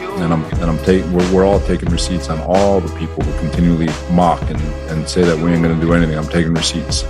And I'm and I'm taking we're, we're all taking receipts on all the people who continually mock and, and say that we ain't gonna do anything. I'm taking receipts.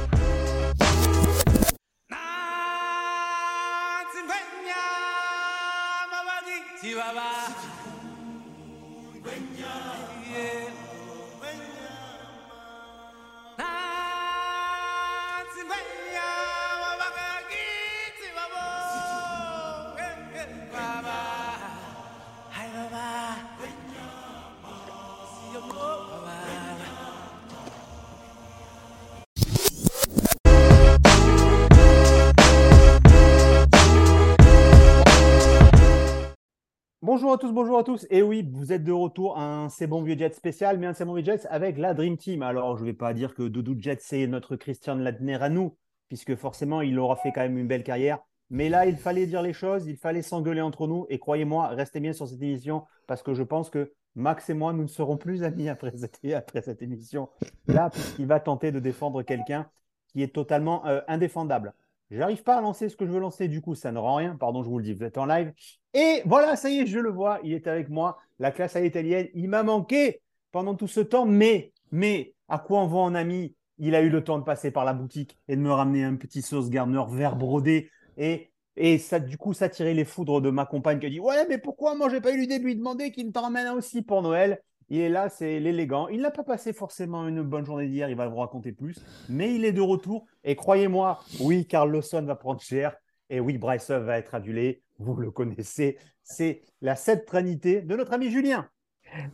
Et oui, vous êtes de retour à un C'est bon vieux Jet spécial, mais un C'est bon vieux Jet avec la Dream Team. Alors, je ne vais pas dire que Doudou Jet, c'est notre Christian Ladner à nous, puisque forcément, il aura fait quand même une belle carrière. Mais là, il fallait dire les choses, il fallait s'engueuler entre nous. Et croyez-moi, restez bien sur cette émission, parce que je pense que Max et moi, nous ne serons plus amis après cette, après cette émission. Là, puisqu'il va tenter de défendre quelqu'un qui est totalement euh, indéfendable. J'arrive pas à lancer ce que je veux lancer, du coup, ça ne rend rien. Pardon, je vous le dis, vous êtes en live. Et voilà, ça y est, je le vois, il est avec moi. La classe à l'italienne, il m'a manqué pendant tout ce temps, mais, mais, à quoi on va en ami? Il a eu le temps de passer par la boutique et de me ramener un petit sauce Gardner vert brodé. Et, et ça, du coup, ça tirait les foudres de ma compagne qui a dit Ouais, mais pourquoi? Moi, j'ai pas eu l'idée de lui demander qu'il me t'en ramène un aussi pour Noël il est là, c'est l'élégant. Il n'a pas passé forcément une bonne journée d'hier, il va vous raconter plus, mais il est de retour. Et croyez-moi, oui, Carl Lawson va prendre cher. Et oui, Bryce va être adulé. Vous le connaissez. C'est la cette trinité de notre ami Julien.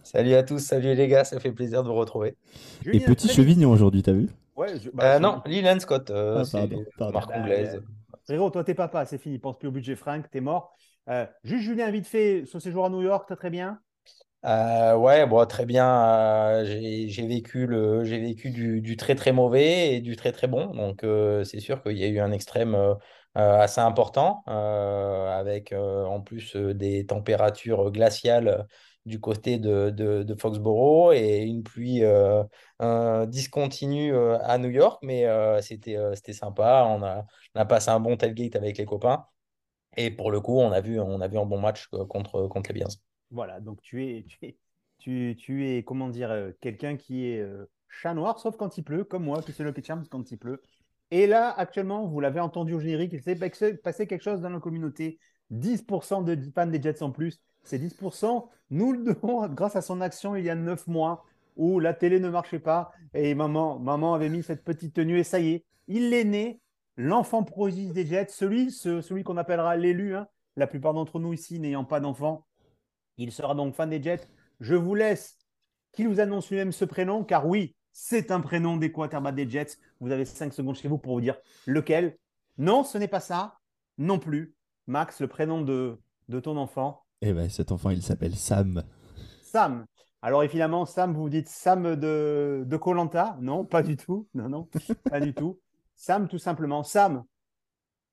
Salut à tous, salut les gars, ça fait plaisir de vous retrouver. Et petit chevignon aujourd'hui, t'as vu? Ouais, je... bah, euh, Non, Leland Scott, euh, Ah, c'est pardon, pardon. marque anglaise. Frérot, toi, t'es papa, c'est fini. Pense plus au budget Frank, t'es mort. Euh, juste Julien, vite fait, son séjour à New York, t'as très bien? Euh, ouais, bon, très bien. euh, j'ai vécu, le, vécu du, très très mauvais et du très très bon. Donc, euh, c'est sûr qu'il y a eu un extrême euh, assez important, avec en plus des températures glaciales du côté de, Foxborough et une pluie discontinue à New York. Mais c'était c'était sympa. On a, on a passé un bon tailgate avec les copains. Et pour le coup, on a vu, on a vu un bon match contre, contre les Bears. Voilà, donc tu es, tu es, tu, es comment dire, euh, quelqu'un qui est euh, chat noir, sauf quand il pleut, comme moi, qui suis Lucky Charms quand il pleut. Et là, actuellement, vous l'avez entendu au générique, il s'est passé quelque chose dans la communauté. 10% de fans des Jets en plus. Ces 10%, nous le devons grâce à son action il y a 9 mois où la télé ne marchait pas et maman, maman avait mis cette petite tenue et ça y est, il est né, l'enfant prodige des Jets, celui, ce- celui qu'on appellera l'élu, hein, la plupart d'entre nous ici n'ayant pas d'enfant. Il sera donc fan des Jets. Je vous laisse qu'il vous annonce lui-même ce prénom, car oui, c'est un prénom des quarterbacks des Jets. Vous avez 5 secondes chez vous pour vous dire lequel. Non, ce n'est pas ça. Non plus. Max, le prénom de, de ton enfant. Eh ben, cet enfant, il s'appelle Sam. Sam. Alors évidemment, Sam, vous vous dites Sam de de Colanta Non, pas du tout. Non, non, pas du tout. Sam, tout simplement. Sam,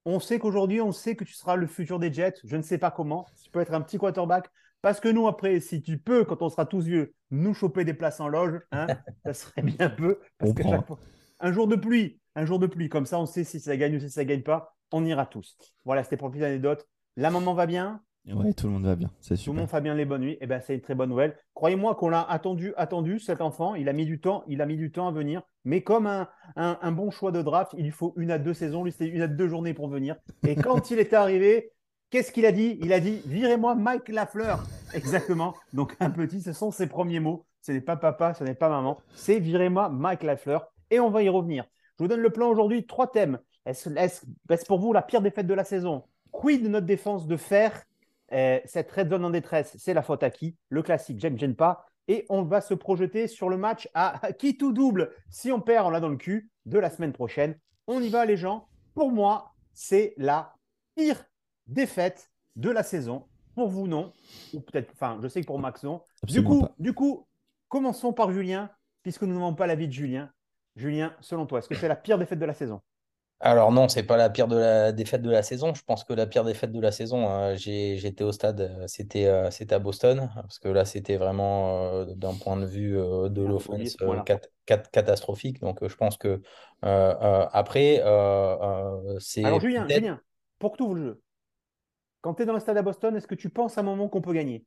on sait qu'aujourd'hui, on sait que tu seras le futur des Jets. Je ne sais pas comment. Tu peux être un petit quarterback. Parce que nous, après, si tu peux, quand on sera tous vieux, nous choper des places en loge, hein, ça serait bien peu. Parce On que prend. chaque fois- Un jour de pluie, un jour de pluie, comme ça, on sait si ça gagne ou si ça gagne pas. On ira tous. Voilà, c'était pour une petite anecdote. La maman va bien, Ouais, tout le monde va bien, c'est tout le super. monde va bien les bonnes nuits. Eh ben, c'est une très bonne nouvelle. Croyez-moi qu'on l'a attendu, attendu, cet enfant. Il a mis du temps, il a mis du temps à venir. Mais comme un, un- un bon choix de draft, il lui faut une à deux saisons. Lui, c'était une à deux journées pour venir. Et quand il est arrivé, qu'est-ce qu'il a dit? Il a dit Virez-moi Mike Lafleur. Exactement. Donc, un petit, ce sont ses premiers mots. Ce n'est pas papa, ce n'est pas maman. C'est Virez-moi Mike Lafleur. Et on va y revenir. Je vous donne le plan aujourd'hui. Trois thèmes. Est-ce pour vous la pire défaite de la saison? Quid de notre défense de fer euh, cette red zone en détresse, c'est la faute à qui? Le classique, j'aime, j'aime pas. Et on va se projeter sur le match à qui tout double? Si on perd, on l'a dans le cul de la semaine prochaine. On y va, les gens. Pour moi, c'est la pire défaite de la saison. Pour vous, non. Ou peut-être, enfin, je sais que pour Max, non. Du coup, pas. du coup, commençons par Julien, puisque nous n'avons pas l'avis de Julien. Julien, selon toi, est-ce que c'est la pire défaite de la saison? Alors non, c'est pas la pire de la défaite de la saison. Je pense que la pire défaite de la saison, euh, j'ai, j'étais au stade, euh, c'était euh, c'était à Boston, parce que là, c'était vraiment euh, d'un point de vue euh, de l'offense euh, cat- cat- catastrophique. Donc, euh, je pense que euh, euh, après, euh, euh, c'est Alors, Julien, Julien, pour que tu ouvres le jeu, quand tu es dans le stade à Boston, est-ce que tu penses à un moment qu'on peut gagner?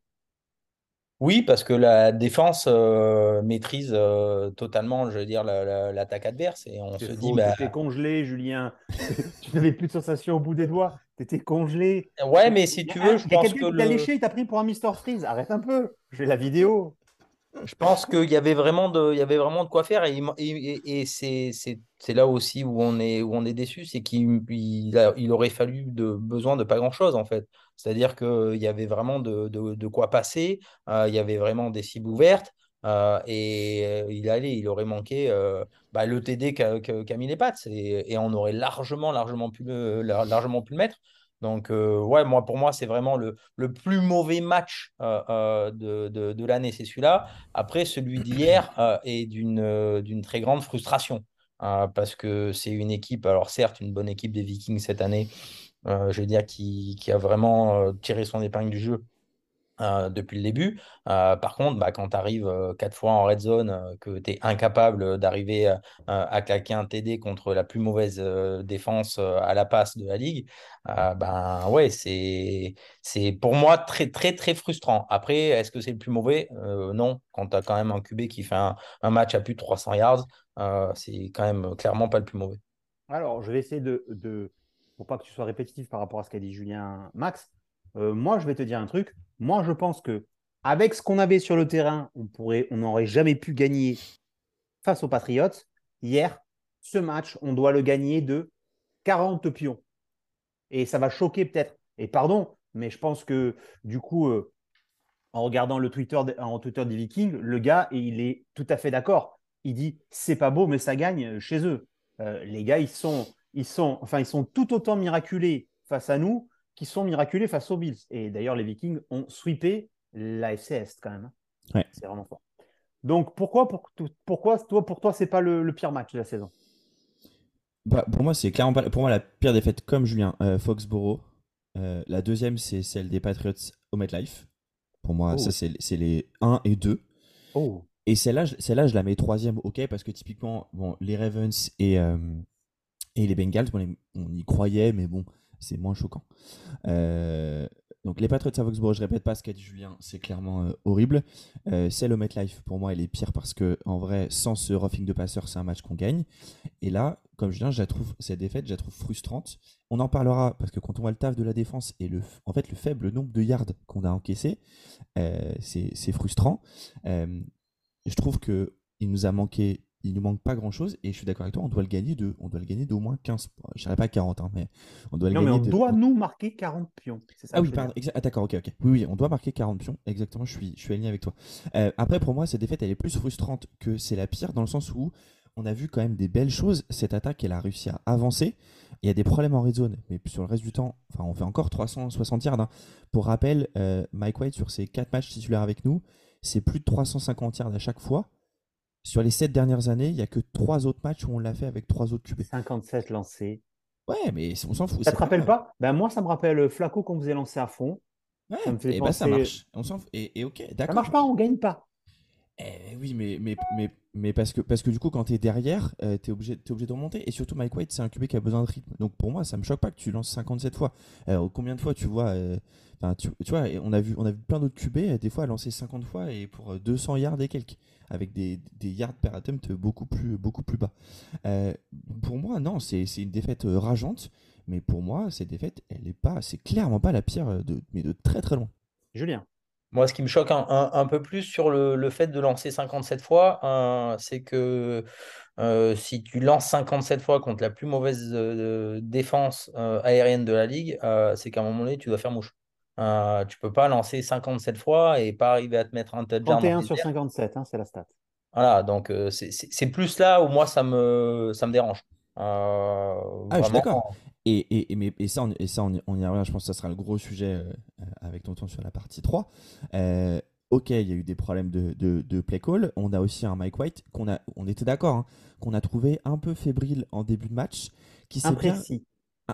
Oui, parce que la défense euh, maîtrise euh, totalement, je veux dire, la- la- l'attaque adverse. Et on se faux, dit, bah, tu étais congelé, Julien. tu n'avais plus de sensation au bout des doigts. Tu étais congelé. ouais, mais si tu veux, je Il pense que qui t'a le, léché, il t'a pris pour un Mr. Freeze. Arrête un peu. J'ai la vidéo. Je pense qu'il y avait vraiment de, il y avait vraiment de quoi faire et, c'est, là aussi où on est, où on est déçu, c'est qu'il il aurait fallu de, besoin de pas grand-chose en fait. C'est-à-dire qu'il y avait vraiment de, de, de quoi passer, euh, il y avait vraiment des cibles ouvertes euh, et euh, il allait, il aurait manqué euh, bah, le TD qu'a mis les pattes et, on aurait largement, largement pu largement pu le mettre. Donc, euh, ouais, moi, pour moi, c'est vraiment le, plus mauvais match euh, euh, de, l'année, c'est celui-là. Après, celui d'hier est d'une très grande frustration euh, parce que c'est une équipe, alors certes, une bonne équipe des Vikings cette année, je veux dire, qui, qui a vraiment tiré son épingle du jeu euh, depuis le début. Euh, par contre, bah, quand tu arrives euh, quatre fois en red zone, que tu es incapable d'arriver à claquer un TD contre la plus mauvaise défense à la passe de la ligue, ben ouais, c'est c'est pour moi très très très frustrant. Après, est-ce que c'est le plus mauvais? Non, quand tu as quand même un QB qui fait un, un match à plus de 300 yards, c'est quand même clairement pas le plus mauvais. Alors, je vais essayer de, de pour pas que tu sois répétitif par rapport à ce qu'a dit Julien Max. moi, je vais te dire un truc. Moi, je pense que avec ce qu'on avait sur le terrain, on n'aurait jamais pu gagner face aux Patriots. Hier, ce match, on doit le gagner de 40 pions. Et ça va choquer peut-être. Et pardon, mais je pense que du coup, euh, en regardant le Twitter, en Twitter des Vikings, le gars, il est tout à fait d'accord. Il dit c'est pas beau, mais ça gagne chez eux. Euh, les gars, ils sont, ils sont, enfin, ils sont tout autant miraculés face à nous qu'ils sont miraculés face aux Bills. Et d'ailleurs, les Vikings ont sweepé la FC Est quand même. hein. Ouais. C'est vraiment fort. Donc pourquoi, pour, pourquoi toi, pour toi, c'est pas le, le pire match de la saison? Bah, pour moi, c'est clairement pas. Pour moi, la pire défaite, comme Julien, euh, Foxborough. Euh, la deuxième, c'est celle des Patriots au MetLife. Pour moi, Oh. ça, c'est c'est les 1 et 2. Oh, Et celle-là, je- celle-là, je la mets troisième, ok, parce que typiquement, bon, les Ravens et, euh, et les Bengals, bon, les- on y croyait, mais bon, c'est moins choquant. Euh, donc les Patriots à Foxborough, je répète pas ce qu'a dit Julien, c'est clairement euh, horrible. Euh, celle au MetLife, pour moi, elle est pire parce que en vrai, sans ce roughing de passeur, c'est un match qu'on gagne. Et là, comme Julien, je cette défaite, je la trouve frustrante. On en parlera parce que quand on voit le taf de la défense et le, en fait, le faible nombre de yards qu'on a encaissé, c'est frustrant. Je trouve que il nous a manqué, il nous manque pas grand chose et je suis d'accord avec toi, on doit le gagner de, on doit le gagner d'au moins 15, je dirais pas 40, hein, mais on doit le non, mais gagner on de. doit nous marquer 40 pions. C'est ça Ah oui, pardon, ah, d'accord, ok, ok. Oui, oui, on doit marquer 40 pions, exactement, je suis, je suis aligné avec toi. Euh, après, pour moi, cette défaite, elle est plus frustrante que c'est la pire, dans le sens où on a vu quand même des belles choses. Cette attaque, elle a réussi à avancer. Il y a des problèmes en red zone, mais sur le reste du temps, enfin, on fait encore 360 yards. hein. Pour rappel, euh, Mike White, sur ses 4 matchs titulaires avec nous, c'est plus de 350 yards à chaque fois. Sur les 7 dernières années, il n'y a que 3 autres matchs où on l'a fait avec 3 autres QB. 57 lancés. Ouais, mais on s'en fout. Ça te rappelle grave. pas? Ben, Moi, ça me rappelle Flaco qu'on faisait lancer à fond. Ouais, Ça me fait et bah ça penser- marche. On s'en fout. Et, et ok, Ça d'accord. marche pas, on gagne pas. Eh oui, mais, mais, mais, mais parce, que, parce que du coup, quand t'es derrière, euh, t'es obligé, t'es obligé de remonter. Et surtout, Mike White, c'est un QB qui a besoin de rythme. Donc pour moi, ça me choque pas que tu lances 57 fois. Alors, combien de fois tu vois euh, tu, tu vois, on a vu, on a vu plein d'autres QB, euh, des fois, lancer 50 fois et pour euh, 200 yards et quelques. Avec des, des yards per attempt beaucoup plus, beaucoup plus bas. Euh, pour moi, non, c'est c'est une défaite euh, rageante. Mais pour moi, cette défaite, elle est pas, c'est clairement pas la pire, euh, de, mais de très très loin. Julien. Moi, ce qui me choque un, un- un peu plus sur le, le fait de lancer 57 fois, euh, c'est que euh, si tu lances 57 fois contre la plus mauvaise euh, défense euh, aérienne de la ligue, euh, c'est qu'à un moment donné, tu dois faire mouche. Euh, tu peux pas lancer 57 fois et pas arriver à te mettre un touchdown. dans 31 les sur airs. 57, hein, c'est la stat. Voilà, donc euh, c'est plus là où moi, ça me, ça me dérange. Euh, Ah, je suis d'accord. Et, et, et, mais, et ça, on, et ça on, y, on y revient, je pense que ça sera le gros sujet euh, avec Tonton sur la partie 3. Euh, ok, il y a eu des problèmes de, de, de play call. On a aussi un Mike White, qu'on a, on était d'accord, hein, qu'on a trouvé un peu fébrile en début de match. Qui s'est bien,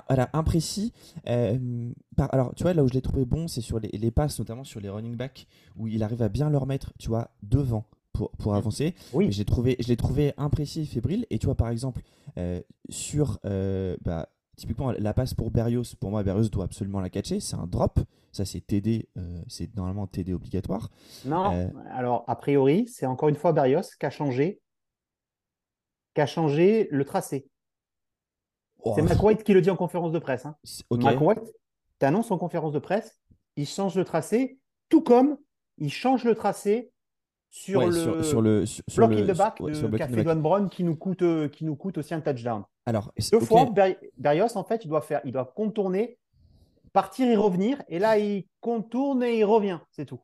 voilà, imprécis. Euh, par- alors, tu vois, là où je l'ai trouvé bon, c'est sur les, les passes, notamment sur les running backs, où il arrive à bien leur mettre, tu vois, devant pour, pour avancer. Oui. Mais je l'ai trouvé, je l'ai trouvé imprécis et fébrile. Et tu vois, par exemple, euh, sur. euh, bah, typiquement, la passe pour Berrios, pour moi, Berrios doit absolument la catcher. C'est un drop. Ça, c'est TD. c'est normalement TD obligatoire. Non, alors a priori, c'est encore une fois Berrios qui a changé, qui a changé le tracé. Oh, C'est McWhite qui le dit en conférence de presse. hein. c'est- ok. McWhite t'annonce en conférence de presse, il change le tracé, tout comme il change le tracé sur Ouais, le sur, sur le sur, sur block le, in the back ouais, de Café Braun qui nous coûte euh, qui nous coûte aussi un touchdown. Alors, c'est- Deux fois, Ber- Berrios, en fait, il doit faire, il doit contourner, partir et revenir, et là, il contourne et il revient, c'est tout.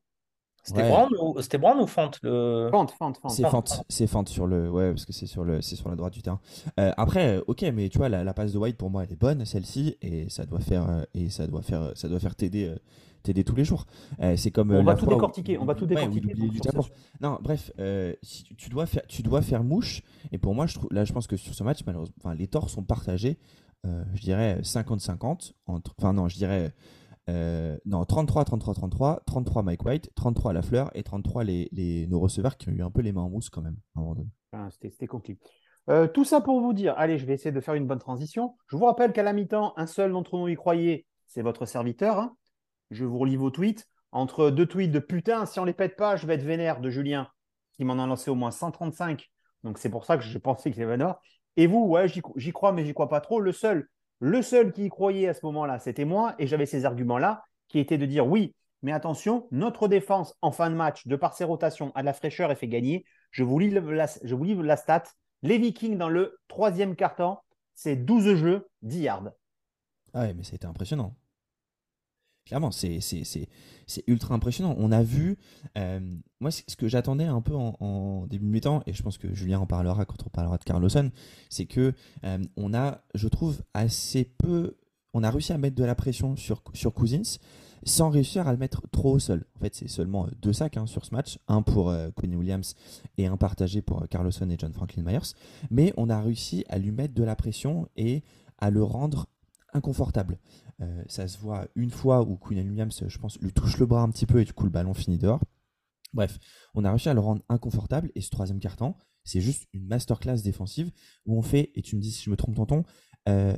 C'était Ouais. Brown ou c'était Brown ou le... C'est Fente. fente, c'est fente sur le, ouais, parce que c'est sur le, c'est sur la droite du terrain. Euh, après, euh, ok, mais tu vois, la, la passe de White pour moi elle est bonne, celle-ci, et ça doit faire, euh, et ça doit faire, ça doit faire t'aider, euh, t'aider tous les jours. Euh, c'est comme. On euh, va la tout fois où- décortiquer, on va tout décortiquer du Non, bref, euh, si tu, tu dois faire, tu dois faire mouche. Et pour moi, je trouve, là, je pense que sur ce match, malheureusement, les torts sont partagés. euh, je dirais 50-50 entre, enfin non, je dirais euh, non 33, 33, 33, 33 Mike White, 33 Lafleur et 33 les, les nos receveurs qui ont eu un peu les mains en mousse quand même. Enfin, C'était c'était compliqué. Euh, tout ça pour vous dire, allez, je vais essayer de faire une bonne transition. Je vous rappelle qu'à la mi-temps, un seul d'entre nous y croyait, c'est votre serviteur. hein. Je vous relis vos tweets. Entre deux tweets de putain, si on les pète pas, je vais être vénère de Julien, qui m'en a lancé au moins 135. Donc c'est pour ça que j'ai pensé que c'était vénère. Et vous, ouais, j'y crois, mais j'y crois pas trop. Le seul, le seul qui y croyait à ce moment-là, c'était moi, et j'avais ces arguments-là, qui étaient de dire oui, mais attention, notre défense en fin de match, de par ses rotations, a de la fraîcheur et fait gagner. Je vous lis la, je vous stat. Les Vikings, dans le troisième quart-temps, c'est 12 jeux, 10 yards. Ah ouais, mais été impressionnant. Clairement, c'est ultra impressionnant. On a vu, euh, moi, ce que j'attendais un peu en, début de mi-temps, et je pense que Julien en parlera quand on parlera de Carlosson, c'est que euh, on a, je trouve, assez peu, on a réussi à mettre de la pression sur, sur Cousins sans réussir à le mettre trop au sol. En fait, c'est seulement euh, deux sacs hein, sur ce match, un pour euh, Williams et un partagé pour euh, Carlosson et John Franklin Myers, mais on a réussi à lui mettre de la pression et à le rendre inconfortable. Euh, ça se voit une fois où Quinn Williams, je pense, lui touche le bras un petit peu et du coup le ballon finit dehors. Bref, on a réussi à le rendre inconfortable et ce troisième carton, c'est juste une masterclass défensive où on fait, et tu me dis si je me trompe tonton, euh,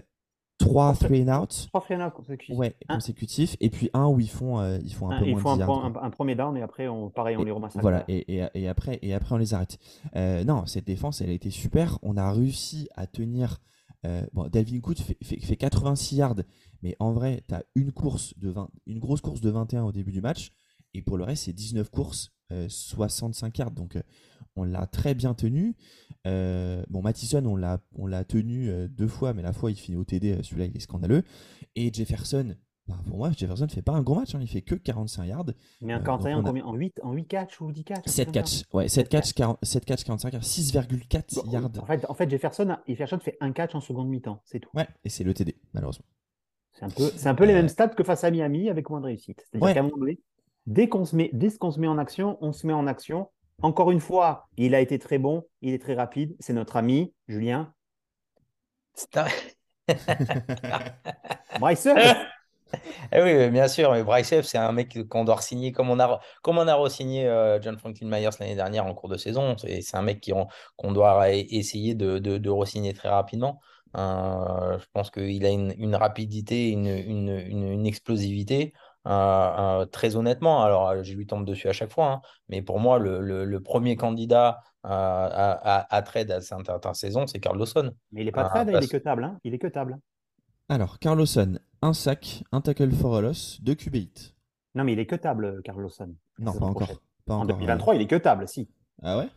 trois Trois- three and out Trois freinades consécutifs. ouais, consécutifs et puis un où ils font, euh, ils font un Un- peu moins de un premier down et après, on, pareil, on Et- les remassacre. Voilà, et, et- et après, et après on les arrête. Euh, non, cette défense, elle a été super. On a réussi à tenir. Euh, bon, Dalvin fait, fait, fait 86 yards, mais en vrai, tu as une course de 20, une grosse course de 21 au début du match, et pour le reste, c'est 19 courses, euh, 65 yards. Donc, euh, on l'a très bien tenu. Euh, bon, Mattison, on l'a, on l'a tenu euh, deux fois, mais la fois, il finit au TD, euh, celui-là, il est scandaleux. Et Jefferson, bah, pour moi, Jefferson fait pas un gros match, hein, il fait que 45 yards. Mais un Euh, 41 donc on a- combien? En 8, en 8 catch ou 10 catch 7 catchs, ouais, 7 catchs, 40 7 catchs, 45 yards, 6,4 Bon, yards. En fait, en fait Jefferson, a- Jefferson fait un catch en seconde mi-temps, c'est tout. Ouais, et c'est le TD, malheureusement. C'est un peu, c'est un peu les Euh, mêmes stats que face à Miami avec moins de réussite. C'est-à-dire Ouais. qu'à un moment donné, dès qu'on se met, dès qu'on se met en action, on se met en action. Encore une fois, il a été très bon, il est très rapide. C'est notre ami Julien Bryce. Eh oui, bien sûr, mais Bryce F, c'est un mec qu'on doit signer comme on a, comme on a re-signé euh, John Franklin Myers l'année dernière en cours de saison. C'est c'est un mec qui on- qu'on doit essayer de, de, de re-signer très rapidement. Euh, je pense qu'il a une, une rapidité, une, une, une, une explosivité. euh, euh, très honnêtement, alors je lui tombe dessus à chaque fois, hein, mais pour moi, le, le, le premier candidat euh, à, à, à trade à cette intersaison, c'est Carl Lawson. Mais il est pas trade, il parce- est que table. hein. Il est que table. Alors, Carlosson, un sac, un tackle for a loss, deux QB hits. Non, mais il est que table, Carlosson. Non, pas encore. Pas En encore, 2023, il est que table, si. euh. Ah ouais?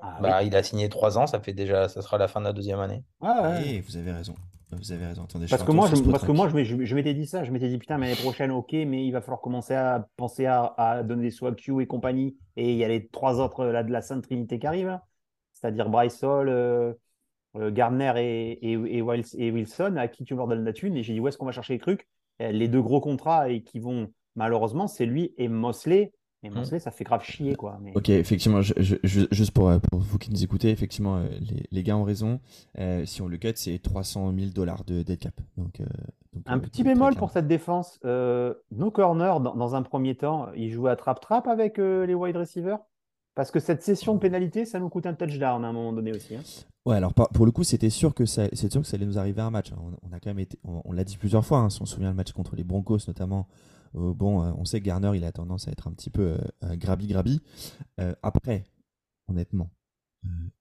Ah, Bah, oui. il a signé trois ans, ça fait déjà, ça sera la fin de la deuxième année. Ah, ouais. Eh, vous avez raison. Vous avez raison. Attendez, Parce que moi, je, parce que moi, je, m'ai- je, je m'étais dit ça. Je m'étais dit, putain, mais l'année prochaine, ok, mais il va falloir commencer à penser à, à donner des à Q et compagnie. Et il y a les trois autres là, de la Sainte Trinité qui arrivent, c'est-à-dire Bryce Hall, euh, euh, Gardner et, et, et Wiles- et Wilson, à qui tu leur donnes la thune. Et j'ai dit, où est-ce qu'on va chercher les trucs? Euh, Les deux gros contrats et qui vont, malheureusement, c'est lui et Mosley. Et Mosley, ça fait grave chier, quoi. Mais... Ok, effectivement, je- je- je- juste pour, euh, pour vous qui nous écoutez, effectivement, euh, les, les gars ont raison. Euh, si on le cut, c'est 300 000 dollars de dead cap. Donc, euh, donc, Un euh, petit bémol pour cette défense. Euh, nos corners, dans, dans un premier temps, ils jouaient à trap-trap avec euh, les wide receivers? Parce que cette session de pénalité, ça nous coûte un touchdown à un moment donné aussi. Hein. Ouais, alors pour le coup, c'était sûr que ça, sûr que ça allait nous arriver un match. On, a quand même été, on, l'a dit plusieurs fois. Hein, si on se souvient le match contre les Broncos notamment. Euh, bon, euh, on sait que Garner, il a tendance à être un petit peu euh, grabi grabi. après, honnêtement,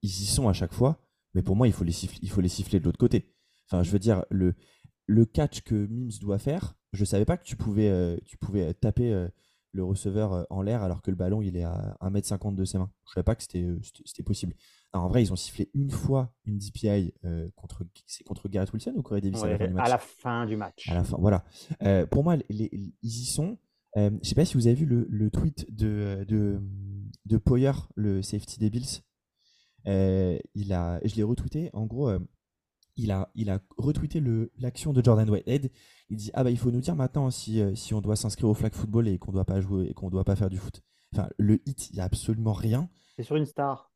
ils y sont à chaque fois. Mais pour moi, il faut les siffler, il faut les siffler de l'autre côté. Enfin, je veux dire, le, le catch que Mims doit faire, je savais pas que tu pouvais, tu pouvais taper le receveur en l'air alors que le ballon il est à 1m50 de ses mains. Je savais pas que c'était possible. en vrai, ils ont sifflé une fois une DPI contre c'est contre Garrett Wilson ou Corey Davis à, la à, la fin du match. À la fin, voilà. pour moi, ils y sont. je sais pas si vous avez vu le, tweet de, de, de Poyer, le safety des Bills. il a, je l'ai retweeté. En gros, il a, il a retweeté l'action de Jordan Whitehead. Il dit Ah bah il faut nous dire maintenant si, euh, si on doit s'inscrire au flag football et qu'on doit pas jouer et qu'on doit pas faire du foot. Enfin, le hit, il n'y a absolument rien. C'est sur une star.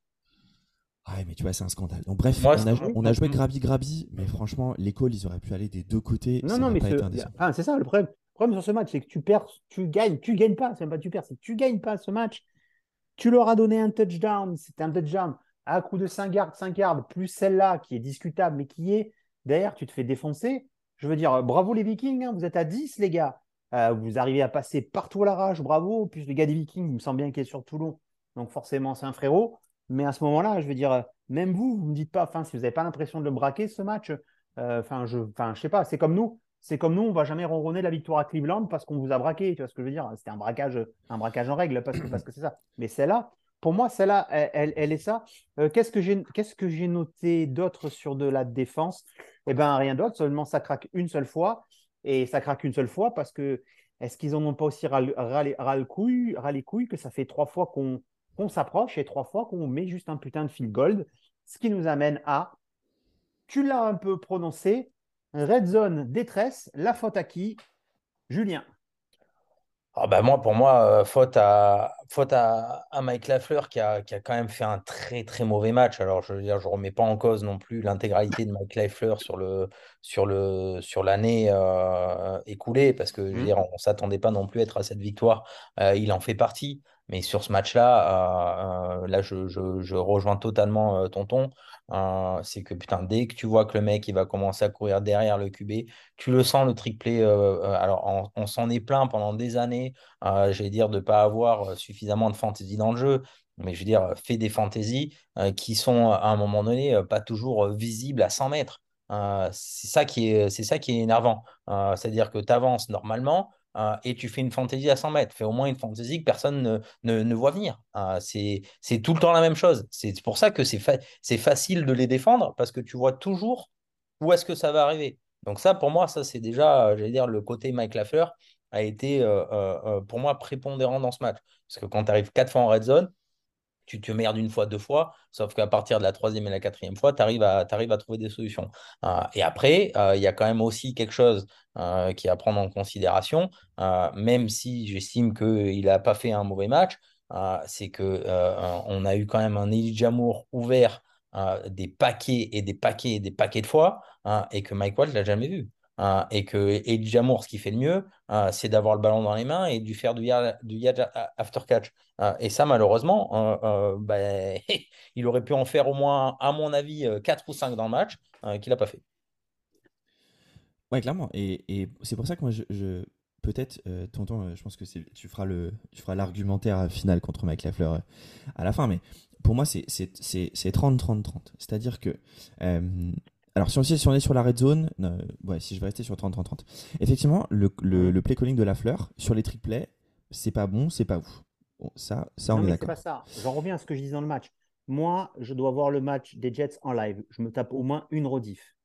Ah ouais, mais tu vois, c'est un scandale. Donc bref, on, a, on, a, joué Grabi Grabi, mais franchement, l'école, ils auraient pu aller des deux côtés. Non, non, mais c'est ça le problème. Le problème sur ce match, c'est que tu perds, tu gagnes, tu gagnes pas. C'est même pas tu perds, c'est tu gagnes pas ce match. Tu leur as donné un touchdown, c'était un touchdown à coup de 5 yards, 5 yards, plus celle-là qui est discutable, mais qui est derrière, tu te fais défoncer. Je veux dire, bravo les Vikings, hein, vous êtes à 10 les gars. Euh, vous arrivez à passer partout à la rage, bravo. Puis le gars des Vikings, il me semble bien qu'il est sur Toulon, donc forcément c'est un frérot. Mais à ce moment-là, je veux dire, même vous, vous ne me dites pas, enfin, si vous n'avez pas l'impression de le braquer ce match, euh, enfin, je, je sais pas, c'est comme nous, c'est comme nous, on va jamais ronronner la victoire à Cleveland parce qu'on vous a braqué, tu vois ce que je veux dire? C'était un braquage, un braquage en règle parce que parce que c'est ça. Mais celle-là, pour moi, celle-là, elle, est ça. Euh, qu'est-ce que j'ai, noté d'autre sur de la défense? Eh bien, rien d'autre. Seulement, ça craque une seule fois. Et ça craque une seule fois parce que est-ce qu'ils n'en ont pas aussi ras les couilles que ça fait trois fois qu'on, s'approche et trois fois qu'on met juste un putain de fil gold, ce qui nous amène à, tu l'as un peu prononcé, red zone détresse. La faute à qui? Julien. Ah bah moi, pour moi, euh, faute à, faute à, Mike Lafleur qui a, qui a quand même fait un très très mauvais match. Alors je veux dire, je remets pas en cause non plus l'intégralité de Mike Lafleur sur le sur le sur l'année euh, écoulée parce que je veux mmh. dire, on s'attendait pas non plus à être à cette victoire. Euh, il en fait partie. Mais sur ce match-là, là, je, je, je, rejoins totalement Tonton. Euh, c'est que putain, dès que tu vois que le mec il va commencer à courir derrière le QB, tu le sens le. Euh, euh, alors, on, s'en est plein pendant des années, j'allais dire, de ne pas avoir suffisamment de fantasy dans le jeu. Mais je veux dire, fais des fantaisies qui sont à un moment donné pas toujours visibles à 100 mètres. c'est ça, qui est, c'est ça qui est énervant. C'est-à-dire que tu avances normalement, euh, et tu fais une fantaisie à 100 mètres. Fais au moins une fantaisie que personne ne, ne, voit venir. Euh, c'est tout le temps la même chose. C'est pour ça que c'est facile de les défendre parce que tu vois toujours où est-ce que ça va arriver. Donc ça, pour moi, ça c'est déjà, j'allais dire, le côté Mike Lafleur a été euh, pour moi prépondérant dans ce match. Parce que quand tu arrives quatre fois en red zone, tu te merdes une fois, deux fois, sauf qu'à partir de la troisième et la quatrième fois, tu arrives, à, trouver des solutions. Euh, et après, euh, il y a quand même aussi quelque chose euh, qui est à prendre en considération, même si j'estime qu'il n'a pas fait un mauvais match, c'est qu'on a eu quand même un Elijah Jamour ouvert des paquets et des paquets et des paquets de fois, et que Mike Watt l'a jamais vu. Hein, et que et Jamour, ce qui fait le mieux, hein, c'est d'avoir le ballon dans les mains et de faire du yard, du after catch. Hein, et ça, malheureusement, euh, bah, il aurait pu en faire au moins, à mon avis, 4 ou 5 dans le match, qu'il n'a pas fait. Ouais, clairement. Et, c'est pour ça que moi, je, peut-être, euh, tonton, euh, je pense que tu feras le, tu feras l'argumentaire final contre Mike Lafleur à la fin, mais pour moi, c'est 30-30-30. C'est-à-dire que alors, si on, si on, est sur la red zone, ouais, si je vais rester sur 30-30-30. Effectivement, le, le, play calling de la fleur, sur les trick plays, c'est pas bon, c'est pas ouf. ça, ça, on est d'accord. pas ça. J'en reviens à ce que je disais dans le match. Moi, je dois voir le match des Jets en live. Je me tape au moins une rediff.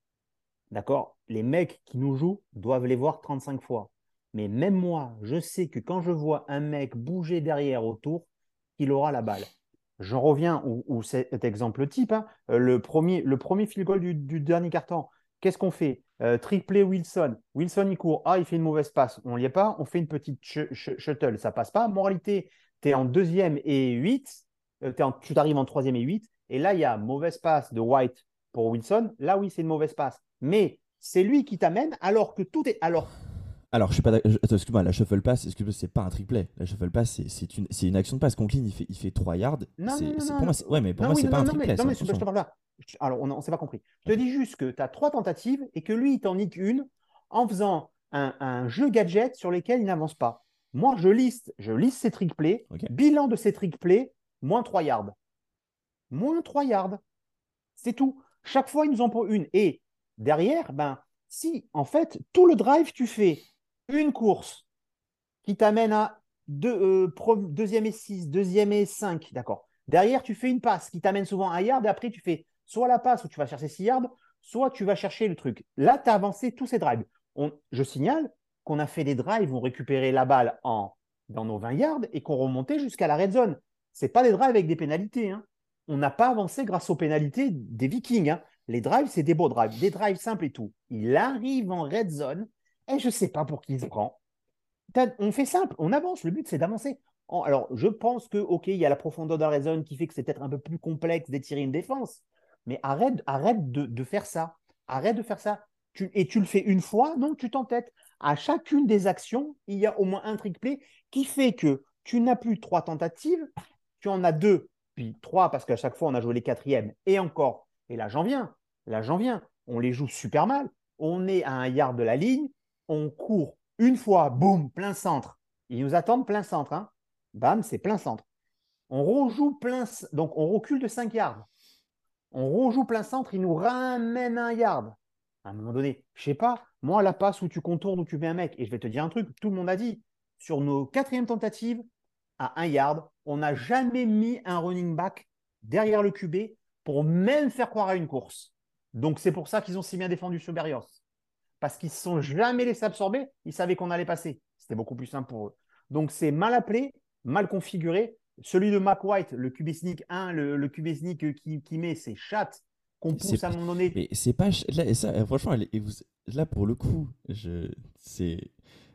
D'accord? Les mecs qui nous jouent doivent les voir 35 fois. Mais même moi, je sais que quand je vois un mec bouger derrière autour, il aura la balle. J'en reviens où, cet exemple type, hein. euh, le, premier, le premier field goal du, dernier carton. Qu'est-ce qu'on fait? Euh, Triplé Wilson. Wilson, il court. Ah, il fait une mauvaise passe. On n'y est pas. On fait une petite shuttle. Ça passe pas. Moralité, tu es en deuxième et 8. Euh, tu t'arrives en troisième et 8. Et là, il y a mauvaise passe de White pour Wilson. Là, oui, c'est une mauvaise passe. Mais c'est lui qui t'amène alors que tout est. Alors, Alors, je suis pas attends, Excuse-moi, la shuffle pass, excuse-moi, c'est pas un triplé. La shuffle pass, c'est- une, action de passe. Conklin, il fait, il fait 3 yards. Non, non, non, pour moi, ouais, mais pour moi, oui, c'est pas un triplé. non, mais je, je te parle pas. Je- Alors, on ne s'est pas compris. Je te dis juste que tu as trois tentatives et que lui, il t'en nique une en faisant un, un jeu gadget sur lesquels il n'avance pas. Moi, je liste, je liste ses trick plays. Bilan de ses trick plays, moins 3 yards. Moins 3 yards. C'est tout. Chaque fois, ils nous en prennent une. Et derrière, ben, si, en fait, tout le drive, tu fais une course qui t'amène à euh, deuxième et 6, deuxième et 5, d'accord. Derrière, tu fais une passe qui t'amène souvent à un yard, et après, tu fais soit la passe où tu vas chercher 6 yards, soit tu vas chercher le truc. Là, tu as avancé tous ces drives. Je signale qu'on a fait des drives où on récupérait la balle en, dans nos 20 yards et qu'on remontait jusqu'à la red zone. Ce pas des drives avec des pénalités. hein. On n'a pas avancé grâce aux pénalités des Vikings. hein. Les drives, c'est des beaux drives, des drives simples et tout. Il arrive en red zone et je ne sais pas pour qui il se prend. On fait simple, on avance. Le but, c'est d'avancer. Alors, je pense que, OK, il y a la profondeur de la zone qui fait que c'est peut-être un peu plus complexe d'étirer une défense. Mais arrête, arrête de, de faire ça. Arrête de faire ça. Tu- et tu le fais une fois, non, tu t'entêtes. À chacune des actions, il y a au moins un trick play qui fait que tu n'as plus trois tentatives, tu en as deux, puis trois, parce qu'à chaque fois, on a joué les quatrièmes, et encore. Et là, j'en viens. Là, j'en viens. On les joue super mal. On est à un yard de la ligne, on court une fois, boum, plein centre. Ils nous attendent plein centre. Hein. Bam, c'est plein centre. On rejoue plein, donc on recule de 5 yards. On rejoue plein centre, il nous ramène un yard. À un moment donné, je sais pas, moi, la passe où tu contournes, où tu mets un mec, et je vais te dire un truc, tout le monde a dit, sur nos quatrièmes tentatives, à un yard, on n'a jamais mis un running back derrière le QB pour même faire croire à une course. Donc c'est pour ça qu'ils ont si bien défendu sur Berrios. Parce qu'ils ne se sont jamais laissés absorber, ils savaient qu'on allait passer. C'était beaucoup plus simple pour eux. Donc c'est mal appelé, mal configuré. Celui de Mac White, le QB sneak 1, le, le QB sneak qui, qui met ses chattes qu'on C'est pousse à un moment donné. Mais c'est pas. Là, ça, euh, franchement, elle est- et vous- là, pour le coup, je, c'est.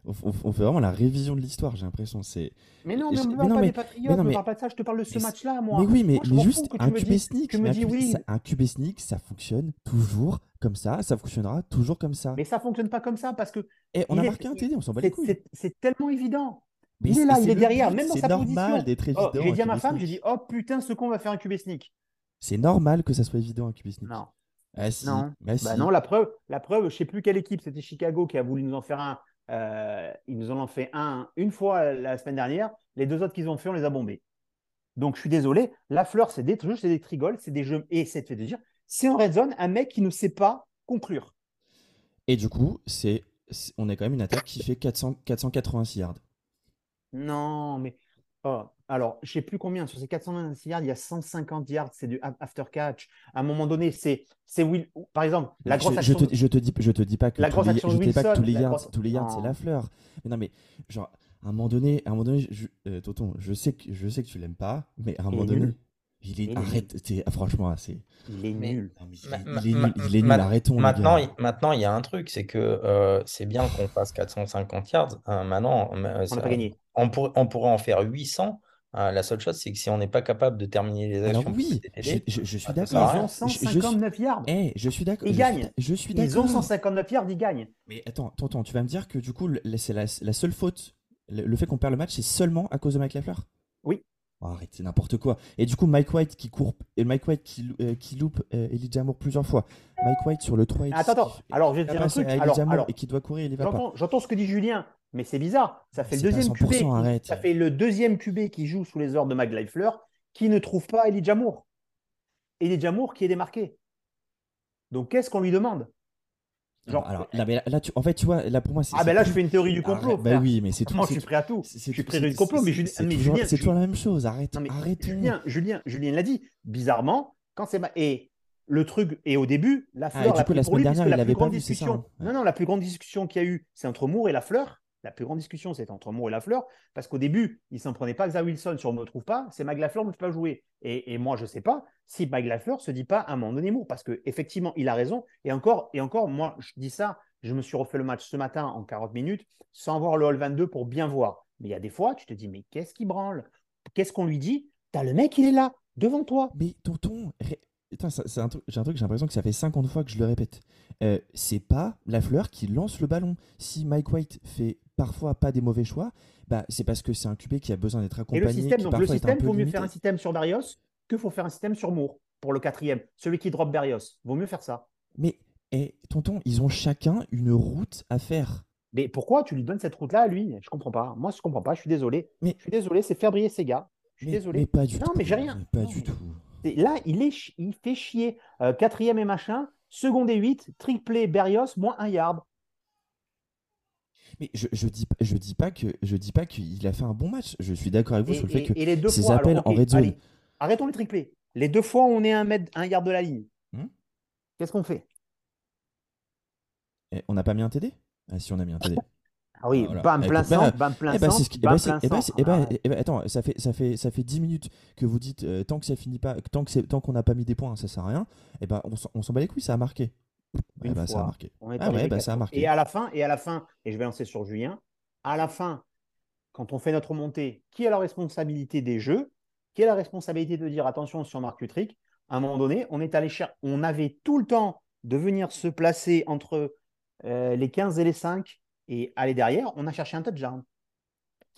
On, on- on fait vraiment la révision de l'histoire, j'ai l'impression. C'est. Mais non, mais on ne mais parle non, pas mais- des non, je ne parle pas de ça, je te parle de ce c'est- match-là, moi. Mais oui, mais, Moi, mais juste un QB sneak. tu me mais dis, appuie- oui. ça- Un QB sneak, ça fonctionne toujours comme ça. Ça fonctionnera toujours comme ça. Mais ça ne fonctionne pas comme ça parce que Et on il a marqué un TD, on s'en bat les c'est- couilles. c'est c'est tellement évident. Mais il est c'est- là, c'est il est derrière, but, même dans c'est sa normal position. d'être Oh, évident. j'ai un dit à ma femme, j'ai dit, oh putain, ce con va faire un sneak. C'est normal que ça soit évident un QB sneak. Non, Ah si. non. Bah, si. Bah non, la preuve, la preuve, je sais plus quelle équipe, c'était Chicago qui a voulu nous en faire un. Euh, ils nous en ont fait un une fois la semaine dernière. Les deux autres qu'ils ont fait, on les a bombés. Donc je suis désolé. La fleur, c'est des jeux, c'est des trigoles, c'est des jeux. Et c'est fait de dire, c'est en red zone un mec qui ne sait pas conclure. Et du coup, c'est, on a quand même une attaque qui fait 400, 486 yards. Non, mais. oh, alors, je sais plus combien. Sur ces 426 yards, il y a 150 yards, c'est du after catch. À un moment donné, c'est c'est Will. Par exemple, la grosse je, action. je te, je te dis, je te dis pas que La grosse les, action je de te dis pas que Wilson, tous les yards, grosse- tous les yards, c'est la fleur. Mais non, mais genre, à un moment donné, à un moment donné, je, euh, Tonton, je sais que, je sais que tu l'aimes pas, mais à un moment est donné. Il est, Il est arrête, ah, franchement, c'est, Il est nul. non, mais il, Ma- est- ma- il est ma- nul, il est nul, ma- arrêtons les Maintenant, gars. il, maintenant, il y a un truc, c'est que euh, c'est bien qu'on fasse 450 yards. hein, maintenant, euh, On ça- pourrait, on pourrait en faire 800. Euh, la seule chose, c'est que si on n'est pas capable de terminer les Alors actions, oui, pour je, TD, je, je suis d'accord. Ils ont Je- je suis- 159 yards. Je suis d'accord. Ils je gagnent. Je suis Ils ont d'accord. 159 yards, ils gagnent. Mais attends, Tonton, tu vas me dire que du coup, c'est la, la seule faute, le, le fait qu'on perd le match, c'est seulement à cause de Mike Lafleur? Oui. Oh, arrête, c'est n'importe quoi. Et du coup, Mike White qui court, et Mike White qui, euh, qui loupe euh, Elijah Moore plusieurs fois. Mike White sur le 3 et Attends, attends. Alors, je vais te dire un truc. Alors, et qui doit courir, il y va pas. J'entends, ce que dit Julien, mais c'est bizarre. Ça fait le deuxième 100%, QB. arrête. Ça fait le deuxième QB qui joue sous les ordres de Mag Fleur qui ne trouve pas Elijah Moore. Elijah Moore qui est démarqué. Donc qu'est-ce qu'on lui demande? Genre, alors, là, mais là, là, tu, en fait, tu vois, là pour moi, c'est. Ah ben là, tout- je fais une théorie du complot. Arrête, bah frère. oui, mais c'est tout. Moi, je suis prêt à tout. c'est- Je suis prêt à du c'est- complot, mais c'est- Julien, c'est mais toujours, Julien, c'est Ju- toujours la même chose. Arrête, Non, mais arrêtons. Julien, Julien, Julien l'a dit. Bizarrement, quand c'est ma... et le truc et au début, la fleur. Ah, et du l'a coup, la semaine dernière, il la l'avait plus pas grande vu, c'est ça, hein. Non, non, la plus grande discussion qu'il y a eu, c'est entre Moore et la fleur. La plus grande discussion, c'est entre Moore et la fleur, parce qu'au début, il s'en prenait pas Xa Wilson sur on ne me trouve pas, c'est Mag Lafleur ne peut pas jouer. Et, moi, je sais pas si Mag Lafleur se dit pas à un moment donné Moore, parce que effectivement, il a raison. Et encore, et encore, moi, je dis ça, je me suis refait le match ce matin en 40 minutes, sans voir le Hall 22 pour bien voir. Mais il y a des fois, tu te dis, mais qu'est-ce qui branle? Qu'est-ce qu'on lui dit? T'as le mec, il est là, devant toi. Mais tonton, j'ai un truc, j'ai l'impression que ça fait 50 fois que je le répète. Euh, c'est pas la fleur qui lance le ballon. Si Mike White fait parfois pas des mauvais choix, bah, c'est parce que c'est un QB qui a besoin d'être accompagné. Et le système, donc le système, vaut mieux faire un système sur Barrios que faut faire un système sur Moore pour le quatrième. Celui qui drop Barrios. Vaut mieux faire ça. Mais, et, tonton, ils ont chacun une route à faire. Mais pourquoi tu lui donnes cette route-là à lui? Je comprends pas. Moi, je comprends pas. Je suis désolé. Mais, je suis désolé, c'est faire briller ses gars. Je suis désolé. Mais pas du non, tout. mais j'ai rien. pas du tout. Là, il, est, il fait chier. Euh, quatrième et machin. Seconde et 8. Triplé Berrios, moins un yard. Mais je, je dis je dis pas que je dis pas qu'il a fait un bon match. Je suis d'accord avec vous sur le fait que et les deux ses appels en red zone. arrêtons les triplés. Les deux fois, on est un mètre, un yard de la ligne. Hmm Qu'est-ce qu'on fait? On n'a pas mis un TD ah, Si on a mis un TD. Ah oui, bam, plein sang, bam, plein sang, plein Attends, ça fait, ça, fait, ça fait 10 minutes que vous dites euh, tant que ça finit pas, tant qu'on tant qu'on n'a pas mis des points, ça sert à rien. Et eh ben, on s'en bat les couilles, ça a marqué. Une bah, fois, ça a marqué. On est ah ouais, bah, ça a marqué. Et à la fin, et à la fin, et je vais lancer sur Julien, à la fin, quand on fait notre montée, qui a la responsabilité des jeux? Qui a la responsabilité de dire attention sur Marc Utrick À un moment donné, on est allé chercher, on avait tout le temps de venir se placer entre euh, les 15 et les 5 et aller derrière, on a cherché un touchdown.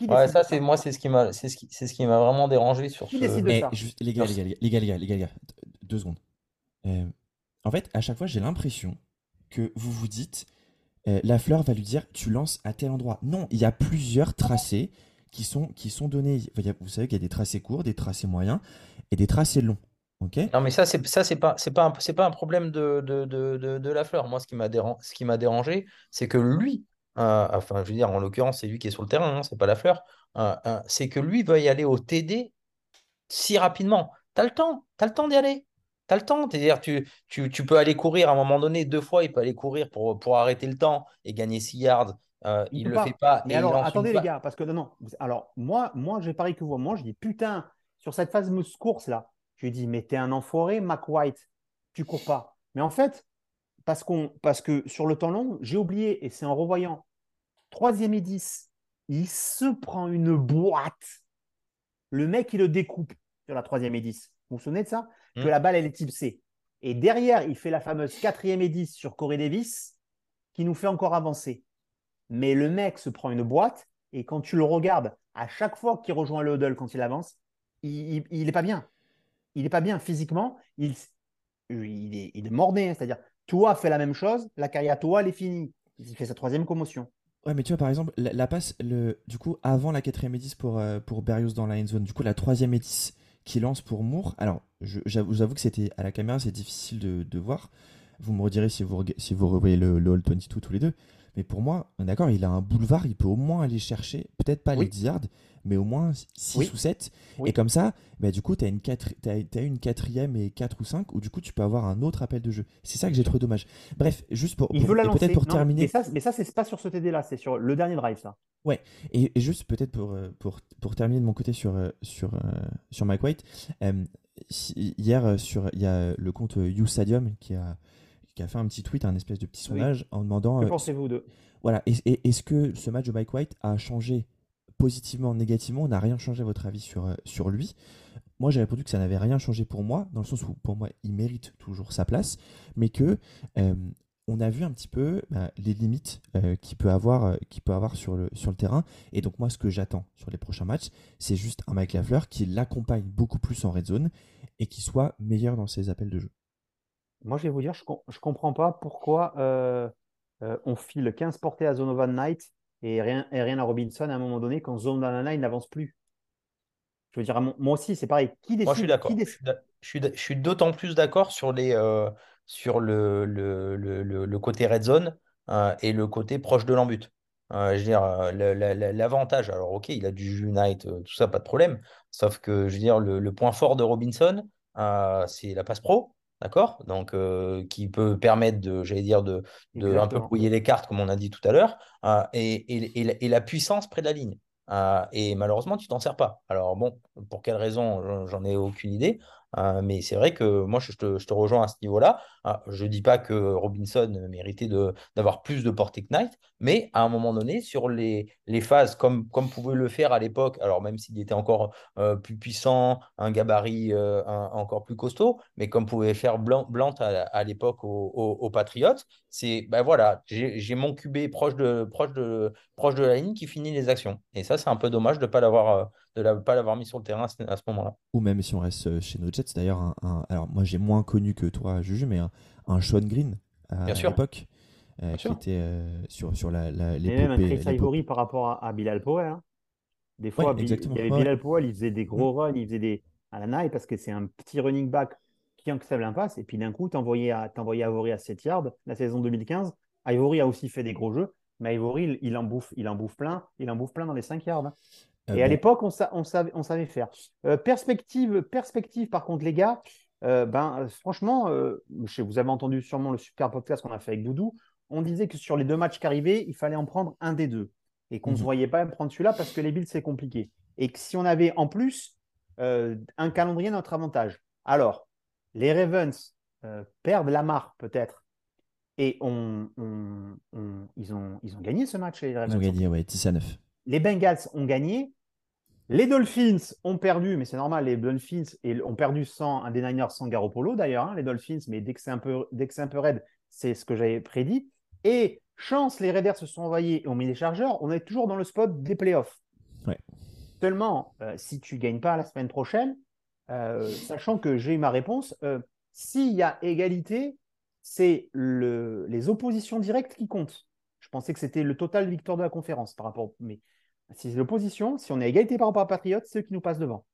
ouais, ça, c'est moi, c'est ce qui m'a, c'est ce qui, c'est ce qui m'a vraiment dérangé sur qui ce. Mais, les, gars, les, gars, les, gars, les gars, les gars, deux secondes. Euh, en fait, à chaque fois, j'ai l'impression que vous vous dites, euh, la fleur va lui dire, tu lances à tel endroit. Non, il y a plusieurs tracés qui sont, qui sont donnés. Vous savez qu'il y a des tracés courts, des tracés moyens et des tracés longs. Okay non, mais ça, c'est ça, c'est pas, c'est pas, un, c'est pas un problème de, de, de, de, la fleur. Moi, ce qui m'a dérangé, ce qui m'a dérangé, c'est que lui, euh, enfin, je veux dire, en l'occurrence, c'est lui qui est sur le terrain, hein, c'est pas la fleur. Euh, c'est que lui veuille aller au TD si rapidement. Tu as le temps, tu as le temps d'y aller. Tu as le temps. C'est-à-dire, tu, tu, tu, peux aller courir à un moment donné, deux fois, il peut aller courir pour, pour arrêter le temps et gagner 6 yards. Euh, il ne le fait pas. Mais alors, attendez, les gars, parce que non, non. Alors, moi, moi j'ai pareil que vous. Moi, je dis, putain, sur cette fameuse course-là, je lui dis, mais t'es un enfoiré, Mac White, tu cours pas. Mais en fait, parce, parce que sur le temps long, j'ai oublié, et c'est en revoyant, troisième et 10, il se prend une boîte. Le mec, il le découpe sur la troisième et 10. Vous vous souvenez de ça? Que hmm. la balle, elle est type C. Et derrière, il fait la fameuse quatrième et 10 sur Corey Davis, qui nous fait encore avancer. Mais le mec se prend une boîte, et quand tu le regardes, à chaque fois qu'il rejoint le huddle quand il avance, il n'est pas bien. Il n'est pas bien physiquement. Il, il, est, il est mordé. Hein. C'est-à-dire, toi fait la même chose, la carrière toi, elle est finie. Il fait sa troisième commotion. Ouais, mais tu vois, par exemple, la, passe, le, du coup, avant la quatrième et 10 pour, euh, Berrios dans la end zone, du coup, la troisième et 10 qui lance pour Moore. Alors, j'avoue que c'était à la caméra, c'est difficile de, de, voir. Vous me redirez si vous, si vous revoyez le, le All 22 tous les deux. Mais pour moi, d'accord, il a un boulevard, il peut au moins aller chercher, peut-être pas les 10 yards, mais au moins 6 ou 7. Et comme ça, bah, du coup, tu as, une as, une quatrième et 4 ou 5, où du coup, tu peux avoir un autre appel de jeu. C'est ça que j'ai trouvé dommage. Bref, juste pour, peut-être pour terminer. Mais ça, c'est pas sur ce TD-là, c'est sur le dernier drive, ça. Ouais, et, juste peut-être pour, euh, pour, pour, terminer de mon côté sur, euh, sur, euh, sur Mike White, hier, sur il y a le compte You Stadium qui a qui a fait un petit tweet, un espèce de petit sondage en demandant. Que pensez-vous de? Voilà. Est-ce que ce match de Mike White a changé positivement, négativement, on n'a rien changé à votre avis sur, euh, sur lui. Moi, j'ai répondu que ça n'avait rien changé pour moi, dans le sens où pour moi, il mérite toujours sa place, mais que euh, on a vu un petit peu bah, les limites euh, qu'il peut avoir, peut avoir sur, le, sur le terrain. Et donc, moi, ce que j'attends sur les prochains matchs, c'est juste un Mike Lafleur qui l'accompagne beaucoup plus en red zone et qui soit meilleur dans ses appels de jeu. Moi, je vais vous dire, je ne comprends pas pourquoi on file 15 portées à Zonovan Knight et rien, et rien à Robinson à un moment donné quand Zone il n'avance plus. Je veux dire, moi aussi, c'est pareil. Qui décide Moi, je suis d'accord. Je suis, d'autant plus d'accord sur, les, euh, sur le, le, le, côté red zone euh, et le côté proche de l'embut. Euh, je veux dire, l'avantage, alors ok, il a du Unite, tout ça, pas de problème. Sauf que, je veux dire, le, point fort de Robinson, c'est la passe pro. D'accord? Donc, euh, qui peut permettre de, j'allais dire, de, de un peu brouiller les cartes, comme on a dit tout à l'heure, euh, et, et, la, puissance près de la ligne. Euh, et malheureusement, tu t'en sers pas. Alors, bon, pour quelle raison, j'en ai aucune idée. Euh, mais c'est vrai que moi, je te, rejoins à ce niveau-là. Ah, je ne dis pas que Robinson méritait d'avoir plus de portée que Knight, mais à un moment donné, sur les, phases, comme, comme pouvait le faire à l'époque, alors même s'il était encore euh, plus puissant, un gabarit euh, encore plus costaud, mais comme pouvait faire Blanc, à, l'époque aux, Patriotes, c'est ben voilà, j'ai mon QB proche, de, proche de la ligne qui finit les actions. Et ça, c'est un peu dommage de ne pas l'avoir de pas l'avoir mis sur le terrain à ce, moment-là. Ou même si on reste euh, chez nos Jets, d'ailleurs, un, alors moi j'ai moins connu que toi, Juju, mais un, un Sean Green à, l'époque, euh, qui était euh, sur, sur la, la Et même un Chris Ivory par rapport à, Bilal Powell. Hein. Des fois, il y avait Bilal Powell, il faisait des gros mm. runs, il faisait des à la naille parce que c'est un petit running back qui accepte l'impasse. Et puis d'un coup, tu envoyais Ivory à 7 yards la saison 2015. Ivory a aussi fait des gros jeux, mais Ivory, il, en bouffe, il en bouffe plein, il en bouffe plein dans les 5 yards. Hein. Euh, et à l'époque, on, savait, on, savait, faire. Euh, perspective, perspective, par contre, les gars, euh, ben, franchement, vous avez entendu sûrement le super podcast qu'on a fait avec Doudou. On disait que sur les deux matchs qui arrivaient, il fallait en prendre un des deux. Et qu'on ne se mhm. voyait pas prendre celui-là parce que les Bills, c'est compliqué. Et que si on avait en plus un calendrier à notre avantage. Alors, les Ravens perdent la marque peut-être. Et on, ils, ont, ils ont gagné ce match, les Ravens. Ils ont gagné, ouais, 10 à 9 les Bengals ont gagné. Les Dolphins ont perdu, mais c'est normal, les Dolphins ont perdu sans un des Niners sans Garoppolo d'ailleurs, hein, les Dolphins, mais dès que c'est un peu, dès que c'est un peu raide, c'est ce que j'avais prédit. Et chance, les Raiders se sont envoyés et ont mis les chargeurs. On est toujours dans le spot des playoffs. Seulement, euh, si tu gagnes pas la semaine prochaine, euh, sachant que j'ai eu ma réponse, euh, s'il y a égalité, c'est le, les oppositions directes qui comptent. Je pensais que c'était le total victoire de la conférence par rapport. Mais si c'est l'opposition, si on est à égalité par rapport à Patriots, c'est eux qui nous passent devant.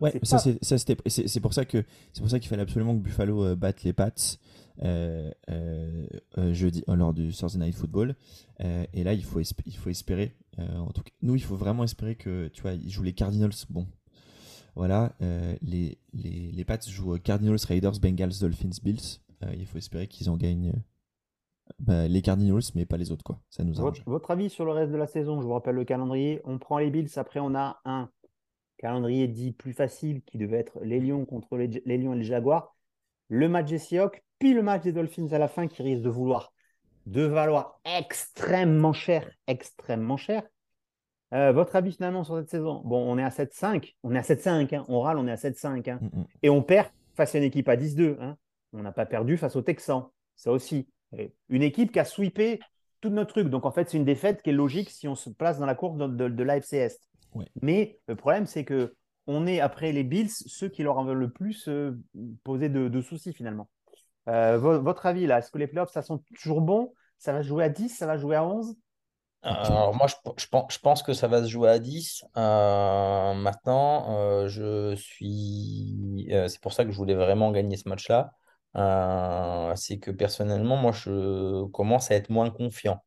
Ouais, ça c'est pour ça que c'est pour ça qu'il fallait absolument que Buffalo euh, batte les Pats euh, euh, jeudi lors du Thursday Night Football. et là, il faut il faut espérer. en tout cas, nous, il faut vraiment espérer que tu vois, ils jouent les Cardinals. Bon, voilà, les, les les Pats jouent Cardinals, Raiders, Bengals, Dolphins, Bills. il faut espérer qu'ils en gagnent bah, les Cardinals, mais pas les autres. Quoi. Ça nous votre, votre, avis sur le reste de la saison Je vous rappelle le calendrier. On prend les Bills, après on a un calendrier dit plus facile qui devait être les Lions contre les, Lions et les Jaguars. Le match des Seahawks, puis le match des Dolphins à la fin qui risque de vouloir de valoir extrêmement cher, extrêmement cher. Euh, votre avis finalement sur cette saison? Bon, on est à 7-5, on est à 7-5, hein. on râle, on est à 7-5, hein. mm, et on perd face à une équipe à 10-2. Hein. On n'a pas perdu face aux Texans, ça aussi. Une équipe qui a sweepé tout notre truc. Donc en fait, c'est une défaite qui est logique si on se place dans la course de, de, l'AFC Est. Mais le problème, c'est que on est après les Bills ceux qui leur ont le plus euh, posé de, soucis finalement. Euh, votre avis là, est-ce que les playoffs, ça sont toujours bons Ça va jouer à 10 Ça va jouer à 11 alors moi, je, je, pense, que ça va se jouer à 10. Euh, maintenant, je suis. c'est pour ça que je voulais vraiment gagner ce match-là. Euh, c'est que personnellement, moi, je commence à être moins confiant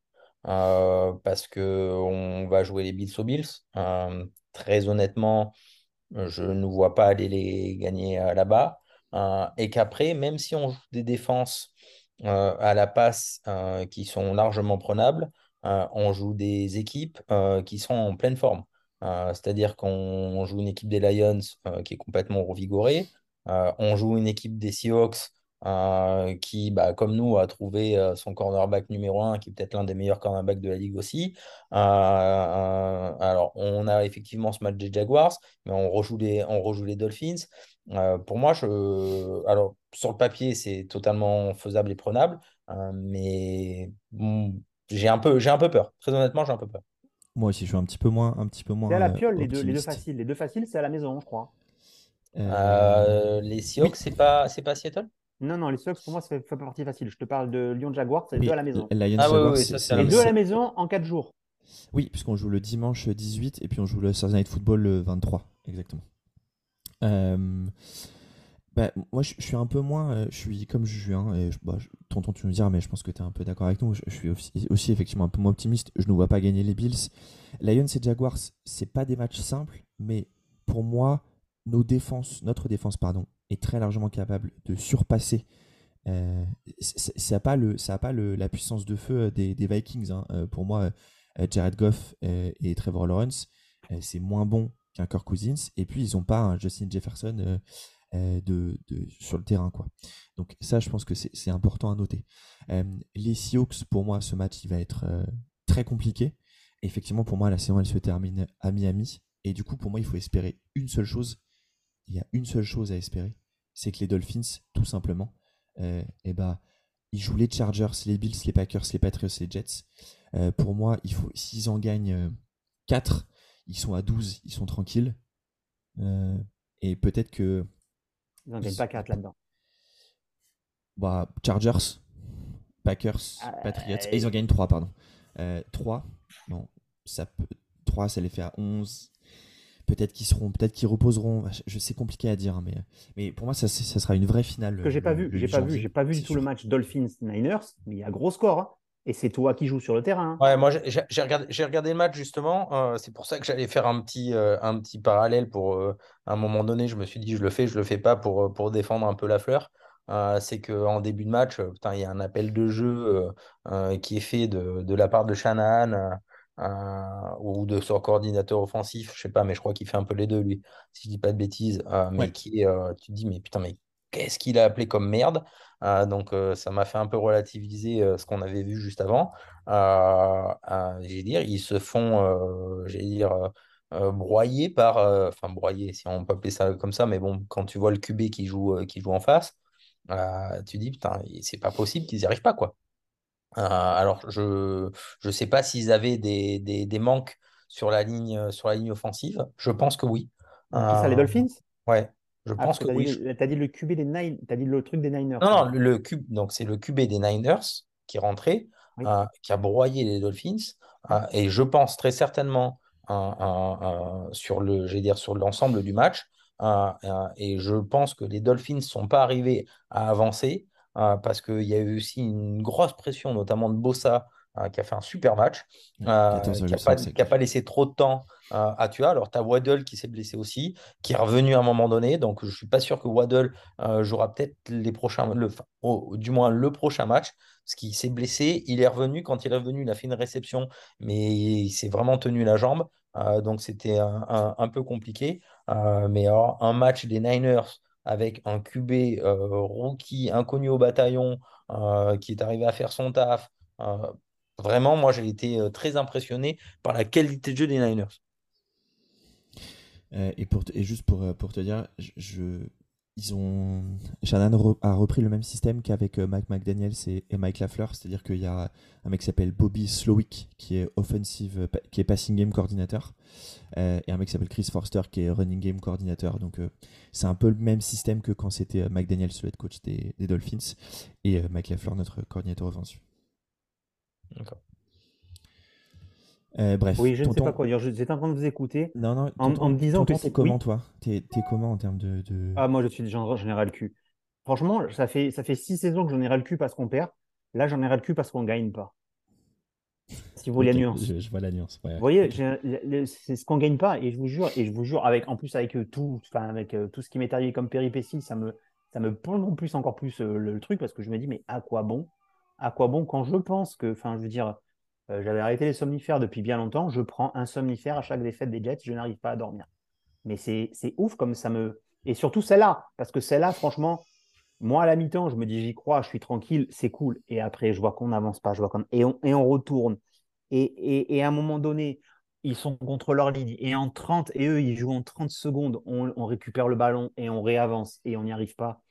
euh, parce que on va jouer les Bills aux Bills. Euh, très honnêtement, je ne vois pas aller les gagner là-bas. et qu'après, même si on joue des défenses à la passe qui sont largement prenables, on joue des équipes qui sont en pleine forme. C'est-à-dire qu'on joue une équipe des Lions qui est complètement revigorée. on joue une équipe des Seahawks euh, qui, bah, comme nous, a trouvé euh, son cornerback numéro 1, qui est peut-être l'un des meilleurs cornerbacks de la ligue aussi. Euh, alors, on a effectivement ce match des Jaguars, mais on rejoue les, on rejoue les Dolphins. pour moi, je, alors, sur le papier, c'est totalement faisable et prenable, mais j'ai un, peu, un peu peur. Très honnêtement, j'ai un peu peur. Moi aussi, je suis un petit peu moins. Un petit peu moins c'est à la piole, les deux, les deux faciles. Les deux faciles, c'est à la maison, je crois. les Seahawks, c'est pas, c'est pas Seattle? Non, non, les Seahawks, pour moi, ça fait, fait partie facile. Je te parle de Lyon Jaguar, c'est deux à la maison. ah, oui, oui, ça, les deux à la maison en 4 jours. Oui, puisqu'on joue le dimanche 18 et puis on joue le Thursday Night Football le 23, exactement. Euh, bah, moi, je, suis un peu moins. Euh, je suis comme Julien, et bah, tonton, tu nous diras, mais je pense que tu es un peu d'accord avec nous. Je, suis aussi, effectivement un peu moins optimiste. Je ne vois pas gagner les Bills. Lions et Jaguars, c'est pas des matchs simples, mais pour moi, nos défenses, notre défense, pardon, est très largement capable de surpasser. Euh, ça n'a pas, le, ça a pas le, la puissance de feu des, des Vikings. Hein. Euh, pour moi, euh, Jared Goff et Trevor Lawrence, c'est moins bon qu'un Kirk Cousins. Et puis, ils n'ont pas un Justin Jefferson de, sur le terrain. Quoi. Donc ça, je pense que c'est important à noter. les Seahawks, pour moi, ce match, il va être très compliqué. Effectivement, pour moi, la saison, elle se termine à Miami. Et du coup, pour moi, il faut espérer une seule chose. Il y a une seule chose à espérer, c'est que les Dolphins, tout simplement, et eh ben, ils jouent les Chargers, les Bills, les Packers, les Patriots, les Jets. Euh, pour moi, il faut, s'ils en gagnent 4, euh, ils sont à 12, ils sont tranquilles. Euh, et peut-être que. Ils n'en gagnent pas 4 là-dedans. Bah, Chargers, Packers, ah, Patriots. Et ils en gagnent 3, pardon. 3, non, ça peut, 3, ça les fait à 11. Peut-être qu'ils seront, peut-être qu'ils reposeront. Je sais compliqué à dire, hein, mais, mais pour moi, ça, ça sera une vraie finale. Que j'ai pas vu, j'ai pas vu, j'ai pas vu du tout le match Dolphins Niners, mais il y a gros score. Hein. Et c'est toi qui joues sur le terrain. Hein. Ouais, moi j'ai regardé, regardé, le match justement. Euh, c'est pour ça que j'allais faire un petit, euh, un petit parallèle pour euh, à un moment donné. Je me suis dit, je le fais, je le fais pas pour, pour défendre un peu la fleur. c'est qu'en début de match, il y a un appel de jeu qui est fait de, de, la part de Shanahan ou de son coordinateur offensif, je sais pas, mais je crois qu'il fait un peu les deux, lui, si je dis pas de bêtises, mais qui tu te dis, mais putain, mais qu'est-ce qu'il a appelé comme merde Donc, ça m'a fait un peu relativiser ce qu'on avait vu juste avant. j'ai dire, ils se font, j'ai dire, broyer par, enfin, broyer, si on peut appeler ça comme ça, mais bon, quand tu vois le QB qui joue, qui joue en face, tu dis, putain, c'est pas possible qu'ils n'y arrivent pas, quoi. Euh, alors, je ne sais pas s'ils avaient des, des, manques sur la, ligne, sur la ligne offensive. Je pense que oui. ça, les euh, Dolphins? Ouais, je ah, pense que, oui. Tu as dit le QB des Niners, tu as dit le truc des Niners. Non, non, le, cube, donc c'est le QB des Niners qui est rentré, euh, qui a broyé les Dolphins. et je pense très certainement sur le, dire, sur l'ensemble du match. et je pense que les Dolphins ne sont pas arrivés à avancer parce qu'il y a eu aussi une grosse pression, notamment de Bossa, euh, qui a fait un super match, euh, qui n'a pas, laissé trop de temps à Tua. Alors, tu as Waddle qui s'est blessé aussi, qui est revenu à un moment donné. Donc, je ne suis pas sûr que Waddle jouera peut-être les prochains, le, du moins le prochain match, parce qu'il s'est blessé. Il est revenu. Quand il est revenu, il a fait une réception, mais il s'est vraiment tenu la jambe. donc, c'était un, un, peu compliqué. mais alors, un match des Niners avec un QB euh, rookie inconnu au bataillon euh, qui est arrivé à faire son taf. Euh, vraiment, moi, j'ai été très impressionné par la qualité de jeu des Niners. et, pour et juste pour, pour te dire, je, ils ont Shannon a repris le même système qu'avec euh, Mike McDaniels et, Mike Lafleur, c'est-à-dire qu'il y a un mec qui s'appelle Bobby Slowick qui est offensive, euh, qui est passing game coordinateur, euh, et un mec qui s'appelle Chris Forster qui est running game coordinateur. Donc c'est un peu le même système que quand c'était McDaniels le head coach des, Dolphins et Mike Lafleur notre coordinateur offensif. D'accord. Euh, bref. Oui, je ne sais pas quoi dire. J'étais en train de vous écouter. Non, non. En, me disant que. T'es comment, toi? T'es comment en termes de, Ah, moi, je suis déjà général cul. Franchement, ça fait, ça fait six saisons que j'en ai ras le cul parce qu'on perd. Là, j'en ai ras le cul parce qu'on gagne pas. Si vous voyez la nuance. Je, vois la nuance. Vous voyez, c'est ce qu'on gagne pas. Et je vous jure, et je vous jure, avec, en plus, avec euh, tout, enfin, avec euh, tout ce qui m'est arrivé comme péripétie, ça me, ça me en plus encore plus le, truc parce que je me dis, mais à quoi bon? À quoi bon quand je pense que, enfin, je veux dire euh, j'avais arrêté les somnifères depuis bien longtemps. Je prends un somnifère à chaque défaite des Jets. Je n'arrive pas à dormir. Mais c'est ouf comme ça me. Et surtout celle-là. Parce que celle-là, franchement, moi à la mi-temps, je me dis j'y crois, je suis tranquille, c'est cool. Et après, je vois qu'on n'avance pas. Je vois qu'on... Et, on, et on retourne. Et, à un moment donné, ils sont contre leur ligne. Et en 30, et eux, ils jouent en 30 secondes. On, on récupère le ballon et on réavance. Et on n'y arrive pas.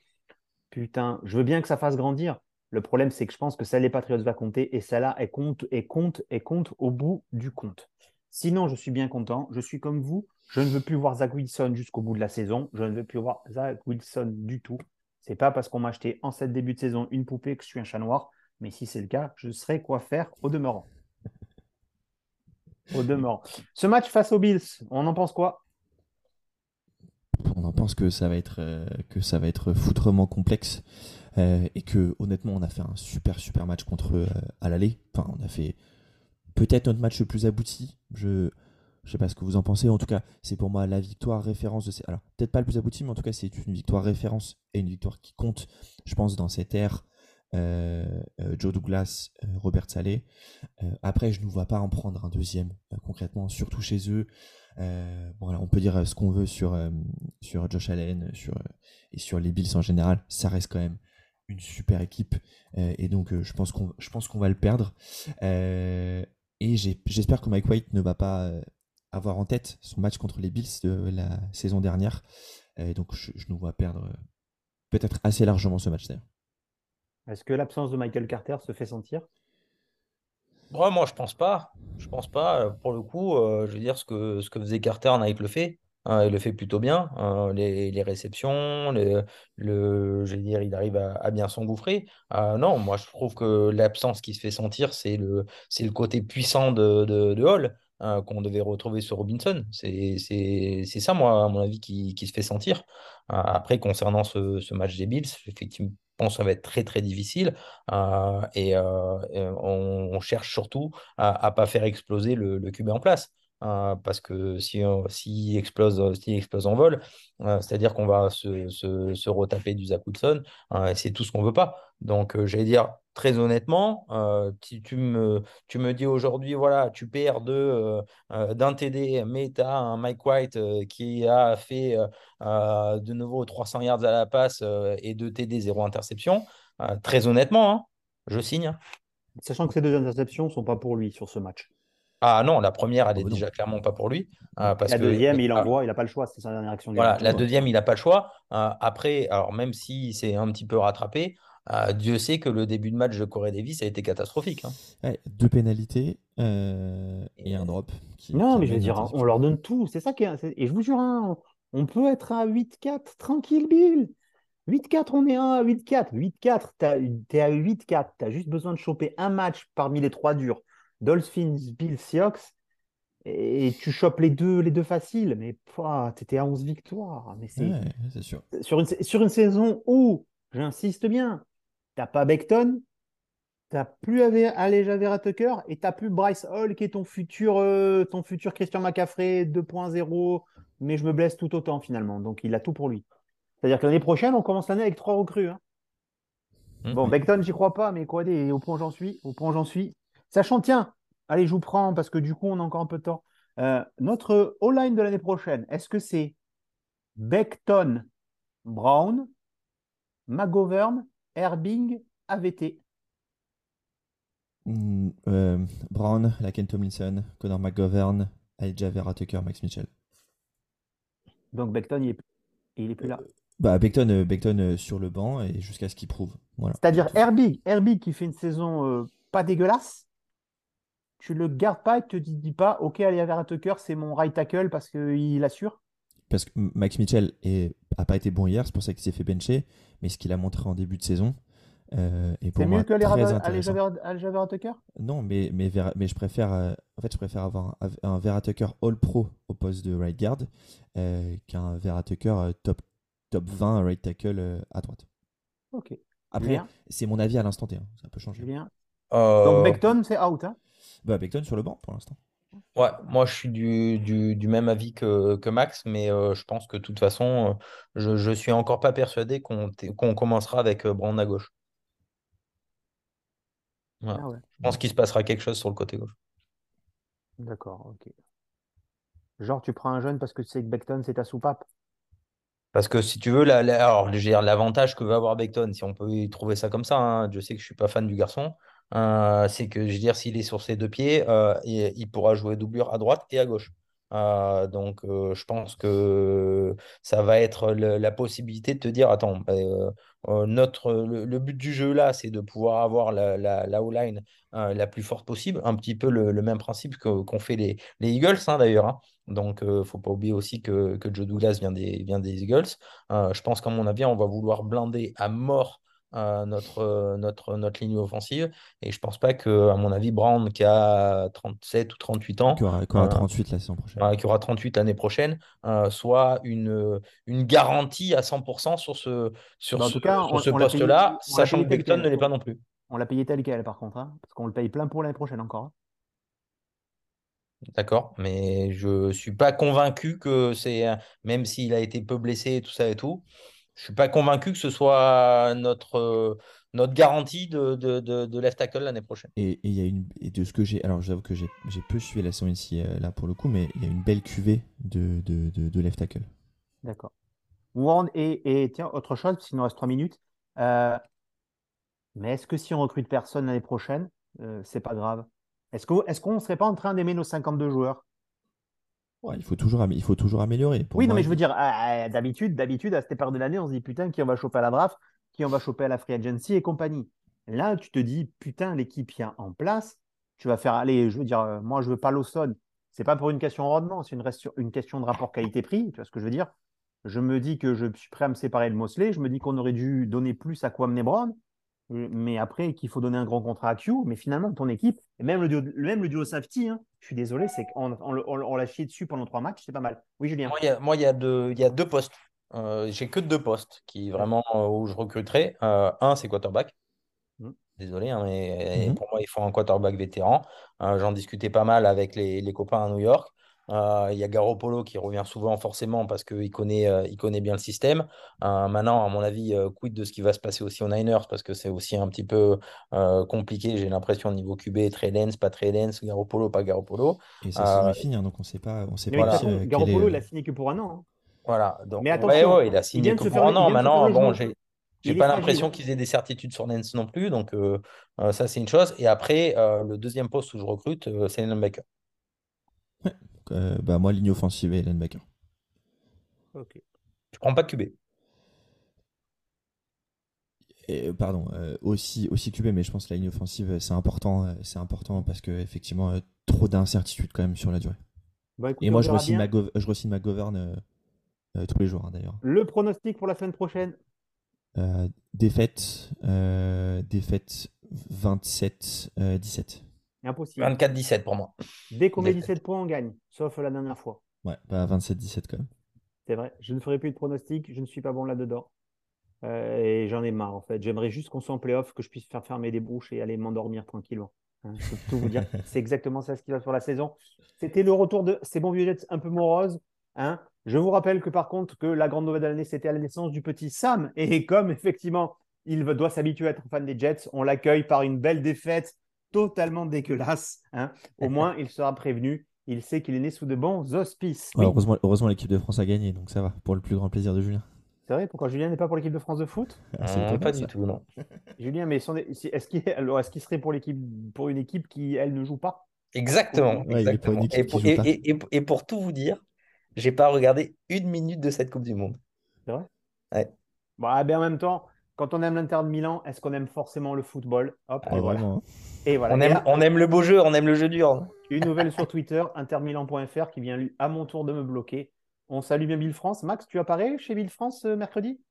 Putain, je veux bien que ça fasse grandir. Le problème, c'est que je pense que celle des Patriots va compter et celle-là, elle compte et compte et compte au bout du compte. Sinon, je suis bien content. Je suis comme vous. Je ne veux plus voir Zach Wilson jusqu'au bout de la saison. Je ne veux plus voir Zach Wilson du tout. C'est pas parce qu'on m'a acheté en cette début de saison une poupée que je suis un chat noir. Mais si c'est le cas, je saurais quoi faire au demeurant. Au demeurant. Ce match face aux Bills, on en pense quoi? On en pense que ça va être, euh, que ça va être foutrement complexe. Euh, et que honnêtement on a fait un super super match contre eux euh, à l'aller. Enfin on a fait peut-être notre match le plus abouti. Je je sais pas ce que vous en pensez. En tout cas c'est pour moi la victoire référence de. Alors peut-être pas le plus abouti mais en tout cas c'est une victoire référence et une victoire qui compte je pense dans cette ère Joe Douglas, Robert Saleh. après, je ne vois pas en prendre un deuxième concrètement, surtout chez eux. on peut dire ce qu'on veut sur, sur Josh Allen et sur les Bills en général. Ça reste quand même une super équipe. et donc, je pense qu'on qu'on va le perdre. et j'espère que Mike White ne va pas avoir en tête son match contre les Bills de la saison dernière. Et donc, je, je nous vois perdre peut-être assez largement ce match d'ailleurs. Est-ce que l'absence de Michael Carter se fait sentir? Moi, je pense pas. Je pense pas. Pour le coup, euh, je veux dire, ce que, ce que faisait Carter, Nike le fait. Hein, il le fait plutôt bien. Hein, les, réceptions, le, je veux dire, il arrive à, bien s'engouffrer. Euh, non, moi, je trouve que l'absence qui se fait sentir, c'est le, c'est le côté puissant de, de, Hall. Hein, qu'on devait retrouver sur Robinson. C'est ça, moi, à mon avis, qui, qui se fait sentir. Euh, après, concernant ce, ce, match des Bills, effectivement, ça va être très très difficile euh, et, on, cherche surtout à ne pas faire exploser le, le QB en place. Euh, parce que si, si explose, si explose en vol, c'est-à-dire qu'on va se, se, se, retaper du Zach Wilson, c'est tout ce qu'on veut pas. Donc, j'allais dire, très honnêtement, si tu me, tu me dis aujourd'hui, voilà, tu perds de, d'un TD, mais tu as un Mike White qui a fait de nouveau 300 yards à la passe et 2 TD, 0 interception, très honnêtement, hein, je signe. Hein. Sachant que ces deux interceptions ne sont pas pour lui sur ce match. Ah non, la première, elle est oh, déjà clairement pas pour lui. parce la deuxième, il envoie, il n'a pas le choix, c'est sa dernière action. Voilà, la deuxième, il n'a pas le choix. après, alors même si c'est un petit peu rattrapé, euh, Dieu sait que le début de match de Corée Davis a été catastrophique. Hein. deux pénalités euh, et un drop. non, mais je veux dire, on leur donne tout. C'est ça qui est. Et je vous jure, hein, on peut être à 8-4, tranquille, Bill. 8-4, on est à 8-4. 8-4, t'es à 8-4. T'as juste besoin de choper un match parmi les trois durs. Dolphins, Bill, Seahawks. Et tu chopes les deux, les deux faciles. Mais t'étais à 11 victoires. Mais c'est sûr. Sur une, sur une saison où, j'insiste bien, T'as pas Beckton, t'as plus Aleja Vera Tucker et t'as plus Bryce Hall qui est ton futur, euh, ton futur Christian McCaffrey 2.0, mais je me blesse tout autant finalement. Donc il a tout pour lui. C'est-à-dire que l'année prochaine, on commence l'année avec trois recrues. Hein. Mmh, bon, Beckton, j'y crois pas, mais quoi, au point j'en suis, au point j'en suis. Sachant, tiens, allez, je vous prends parce que du coup, on a encore un peu de temps. Euh, notre all-line de l'année prochaine, est-ce que c'est Beckton, Brown, McGovern Herbing AVT. Mm, euh, Brown, Laken Tomlinson, Connor McGovern, Elijah Vera Tucker, Max Mitchell. Donc Beckton, il est, plus là. Euh, bah, Beckton, euh, sur le banc et jusqu'à ce qu'il prouve. Voilà. C'est-à-dire Herbig, Herbig qui fait une saison pas dégueulasse. Tu le gardes pas et tu te dis pas, ok, Elijah Vera Tucker, c'est mon right tackle parce qu'il assure parce que Max Mitchell n'a pas été bon hier, c'est pour ça qu'il s'est fait bencher, mais ce qu'il a montré en début de saison euh, est pour mieux que les Vera Tucker? Non, mais, mais, mais je, préfère, euh, en fait, je préfère avoir un, un Vera Tucker All-Pro au poste de right guard euh, qu'un Vera Tucker top, top 20 right tackle à droite. Ok. Après, c'est mon avis à l'instant T, hein, ça peut changer. Bien. Donc Beckton, c'est out. Hein? Bah, Beckton sur le banc pour l'instant. Ouais, moi je suis du, du, même avis que, que Max, mais euh, je pense que de toute façon, euh, je ne suis encore pas persuadé qu'on qu'on commencera avec euh, Brand à gauche. Ah je pense qu'il se passera quelque chose sur le côté gauche. D'accord, ok. Genre, tu prends un jeune parce que tu sais que Beckton, c'est ta soupape? Parce que si tu veux, l'avantage que va avoir Beckton, si on peut y trouver ça comme ça, hein, je sais que je ne suis pas fan du garçon, euh, c'est que, je veux dire, s'il est sur ses deux pieds, euh, il, pourra jouer doublure à droite et à gauche. Euh, donc, je pense que ça va être la possibilité de te dire, attends, bah, notre, le, but du jeu là, c'est de pouvoir avoir la, la, la line la plus forte possible, un petit peu le, même principe qu'ont fait les, les Eagles hein, d'ailleurs. Hein. Donc, ne faut pas oublier aussi que, que Joe Douglas vient des, vient des Eagles. je pense qu'à mon avis, on va vouloir blinder à mort notre, notre, notre ligne offensive. Et je pense pas que, à mon avis, Brown, qui a 37 ou 38 ans, qui aura, 38 la saison prochaine, qui aura 38 l'année prochaine, soit une, une garantie à 100% sur ce, sur ce, ce poste-là, sachant que Beckton ne l'est pas non plus. On l'a payé tel quel, par contre, hein, parce qu'on le paye plein pour l'année prochaine encore. Hein. D'accord, mais je suis pas convaincu que c'est, même s'il a été peu blessé et tout ça et tout, je suis pas convaincu que ce soit notre, notre garantie de, de, de, left tackle l'année prochaine. Et il y a une et de ce que j'ai, alors j'avoue que j'ai peu suivi la saison ici là pour le coup, mais il y a une belle cuvée de, de, de left tackle. D'accord. Warren et, et, tiens, autre chose, parce qu'il nous reste trois minutes. Euh, mais est-ce que si on recrute personne l'année prochaine, euh, c'est pas grave Est-ce qu'on est ne serait pas en train d'aimer nos 52 joueurs? Il, faut toujours, il faut toujours améliorer. oui, non, mais je veux dire, ah, ah, d'habitude, d'habitude, à cette période de l'année, on se dit putain, qui on va choper à la draft, qui on va choper à la free agency et compagnie. Là, tu te dis putain, l'équipe y a en place, tu vas faire aller, je veux dire, euh, moi, je veux pas Lawson. C'est pas pour une question de rendement, c'est une, une question de rapport qualité-prix, tu vois ce que je veux dire? Je me dis que je suis prêt à me séparer de Mosley. Je me dis qu'on aurait dû donner plus à Kwame Brown. Mais après, qu'il faut donner un grand contrat à Q. Mais finalement, ton équipe, et même le duo, même le duo safety, hein, je suis désolé, c'est qu'on on, l'a chié dessus pendant trois matchs, c'est pas mal. Oui, Julien. Moi, il y a, deux, y a deux postes. Euh, j'ai que deux postes qui vraiment euh, où je recruterai. Euh, un, c'est quarterback. Mmh. Désolé, hein, mais mmh. pour moi, il faut un quarterback vétéran. J'en discutais pas mal avec les, les copains à New York. Euh, il y a Garoppolo qui revient souvent forcément parce qu'il connaît, euh, il connaît bien le système. Euh, maintenant, à mon avis, quid de ce qui va se passer aussi aux Niners? Parce que c'est aussi un petit peu compliqué, j'ai l'impression, au niveau QB, très dense, pas très dense, Garoppolo, pas Garoppolo. Et ça s'est fini, hein, donc on ne sait pas. On sait pas Garoppolo, il a signé que pour un an. Hein. Voilà, donc, mais attention, il a signé que pour un an. Maintenant, bon, j'ai. J'ai pas l'impression qu'ils aient des certitudes sur Nance non plus, donc ça c'est une chose. Et après, le deuxième poste où je recrute, c'est Baker. Ouais, euh, bah, moi, ligne offensive et linebacker. Ok. Tu prends pas de QB et, pardon, euh, aussi, aussi QB, mais je pense que la ligne offensive, c'est important, euh, c'est important parce que effectivement, trop d'incertitudes quand même sur la durée. Bah, et moi, je re-signe ma, je ma tous les jours, hein, d'ailleurs. Le pronostic pour la semaine prochaine? Défaite, défaite 27-17. Impossible. 24-17 pour moi. Dès qu'on met 17 points, on gagne. Sauf la dernière fois. Ouais, pas 27-17 quand même. C'est vrai. Je ne ferai plus de pronostics. Je ne suis pas bon là-dedans. Euh, et j'en ai marre en fait. J'aimerais juste qu'on soit en playoff, que je puisse faire fermer des bouches et aller m'endormir tranquillement. Hein, je peux tout vous dire. C'est exactement ça ce qui va sur la saison. C'était le retour de ces bons vieux Jets un peu moroses. Hein. Je vous rappelle que par contre, que la grande nouvelle de l'année, c'était à la naissance du petit Sam. Et comme effectivement, il doit s'habituer à être fan des Jets, on l'accueille par une belle défaite totalement dégueulasse. Hein. Au moins, il sera prévenu. Il sait qu'il est né sous de bons auspices. heureusement, heureusement l'équipe de France a gagné, donc ça va, pour le plus grand plaisir de Julien. C'est vrai, pourquoi Julien n'est pas pour l'équipe de France de foot? Ah, ah, Pas du tout, non. Julien, mais est-ce qu'il est, serait pour, l'équipe, pour une équipe qui, elle, ne joue pas? Exactement. Et, pour, tout vous dire, j'ai pas regardé une minute de cette Coupe du Monde. C'est vrai? Ouais. Bah, ben, en même temps, quand on aime l'Inter de Milan, est-ce qu'on aime forcément le football Hop, ah, vraiment. Et voilà. On aime, on aime, le beau jeu, on aime le jeu dur. Une nouvelle sur Twitter, intermilan.fr, qui vient à mon tour de me bloquer. On salue bien Bill France. Max, tu apparais chez Bill France euh, mercredi?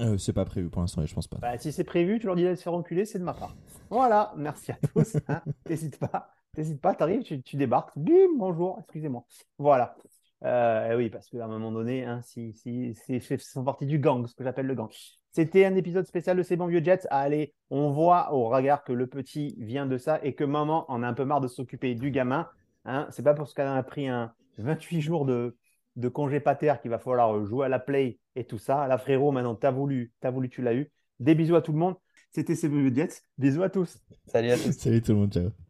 Euh, C'est pas prévu pour l'instant, je pense pas. Bah, si c'est prévu, tu leur dis de se faire enculer, c'est de ma part. Voilà, merci à tous. Hein. N'hésite pas, t'hésites pas, t'arrives, tu, tu débarques. Bim, bonjour, excusez-moi. Voilà. Euh, oui, parce qu'à un moment donné, hein, si, si, c'est font partie du gang, ce que j'appelle le gang. C'était un épisode spécial de ces bons vieux Jets. Allez, on voit au regard que le petit vient de ça et que maman en a un peu marre de s'occuper du gamin. Hein. C'est pas parce qu'elle a pris un 28 jours de, de congé pater qu'il va falloir jouer à la play et tout ça. La frérot, maintenant, t'as voulu, t'as voulu, tu l'as eu. Des bisous à tout le monde. C'était ces bons vieux Jets. Bisous à tous. Salut à tous. Salut tout le monde, ciao.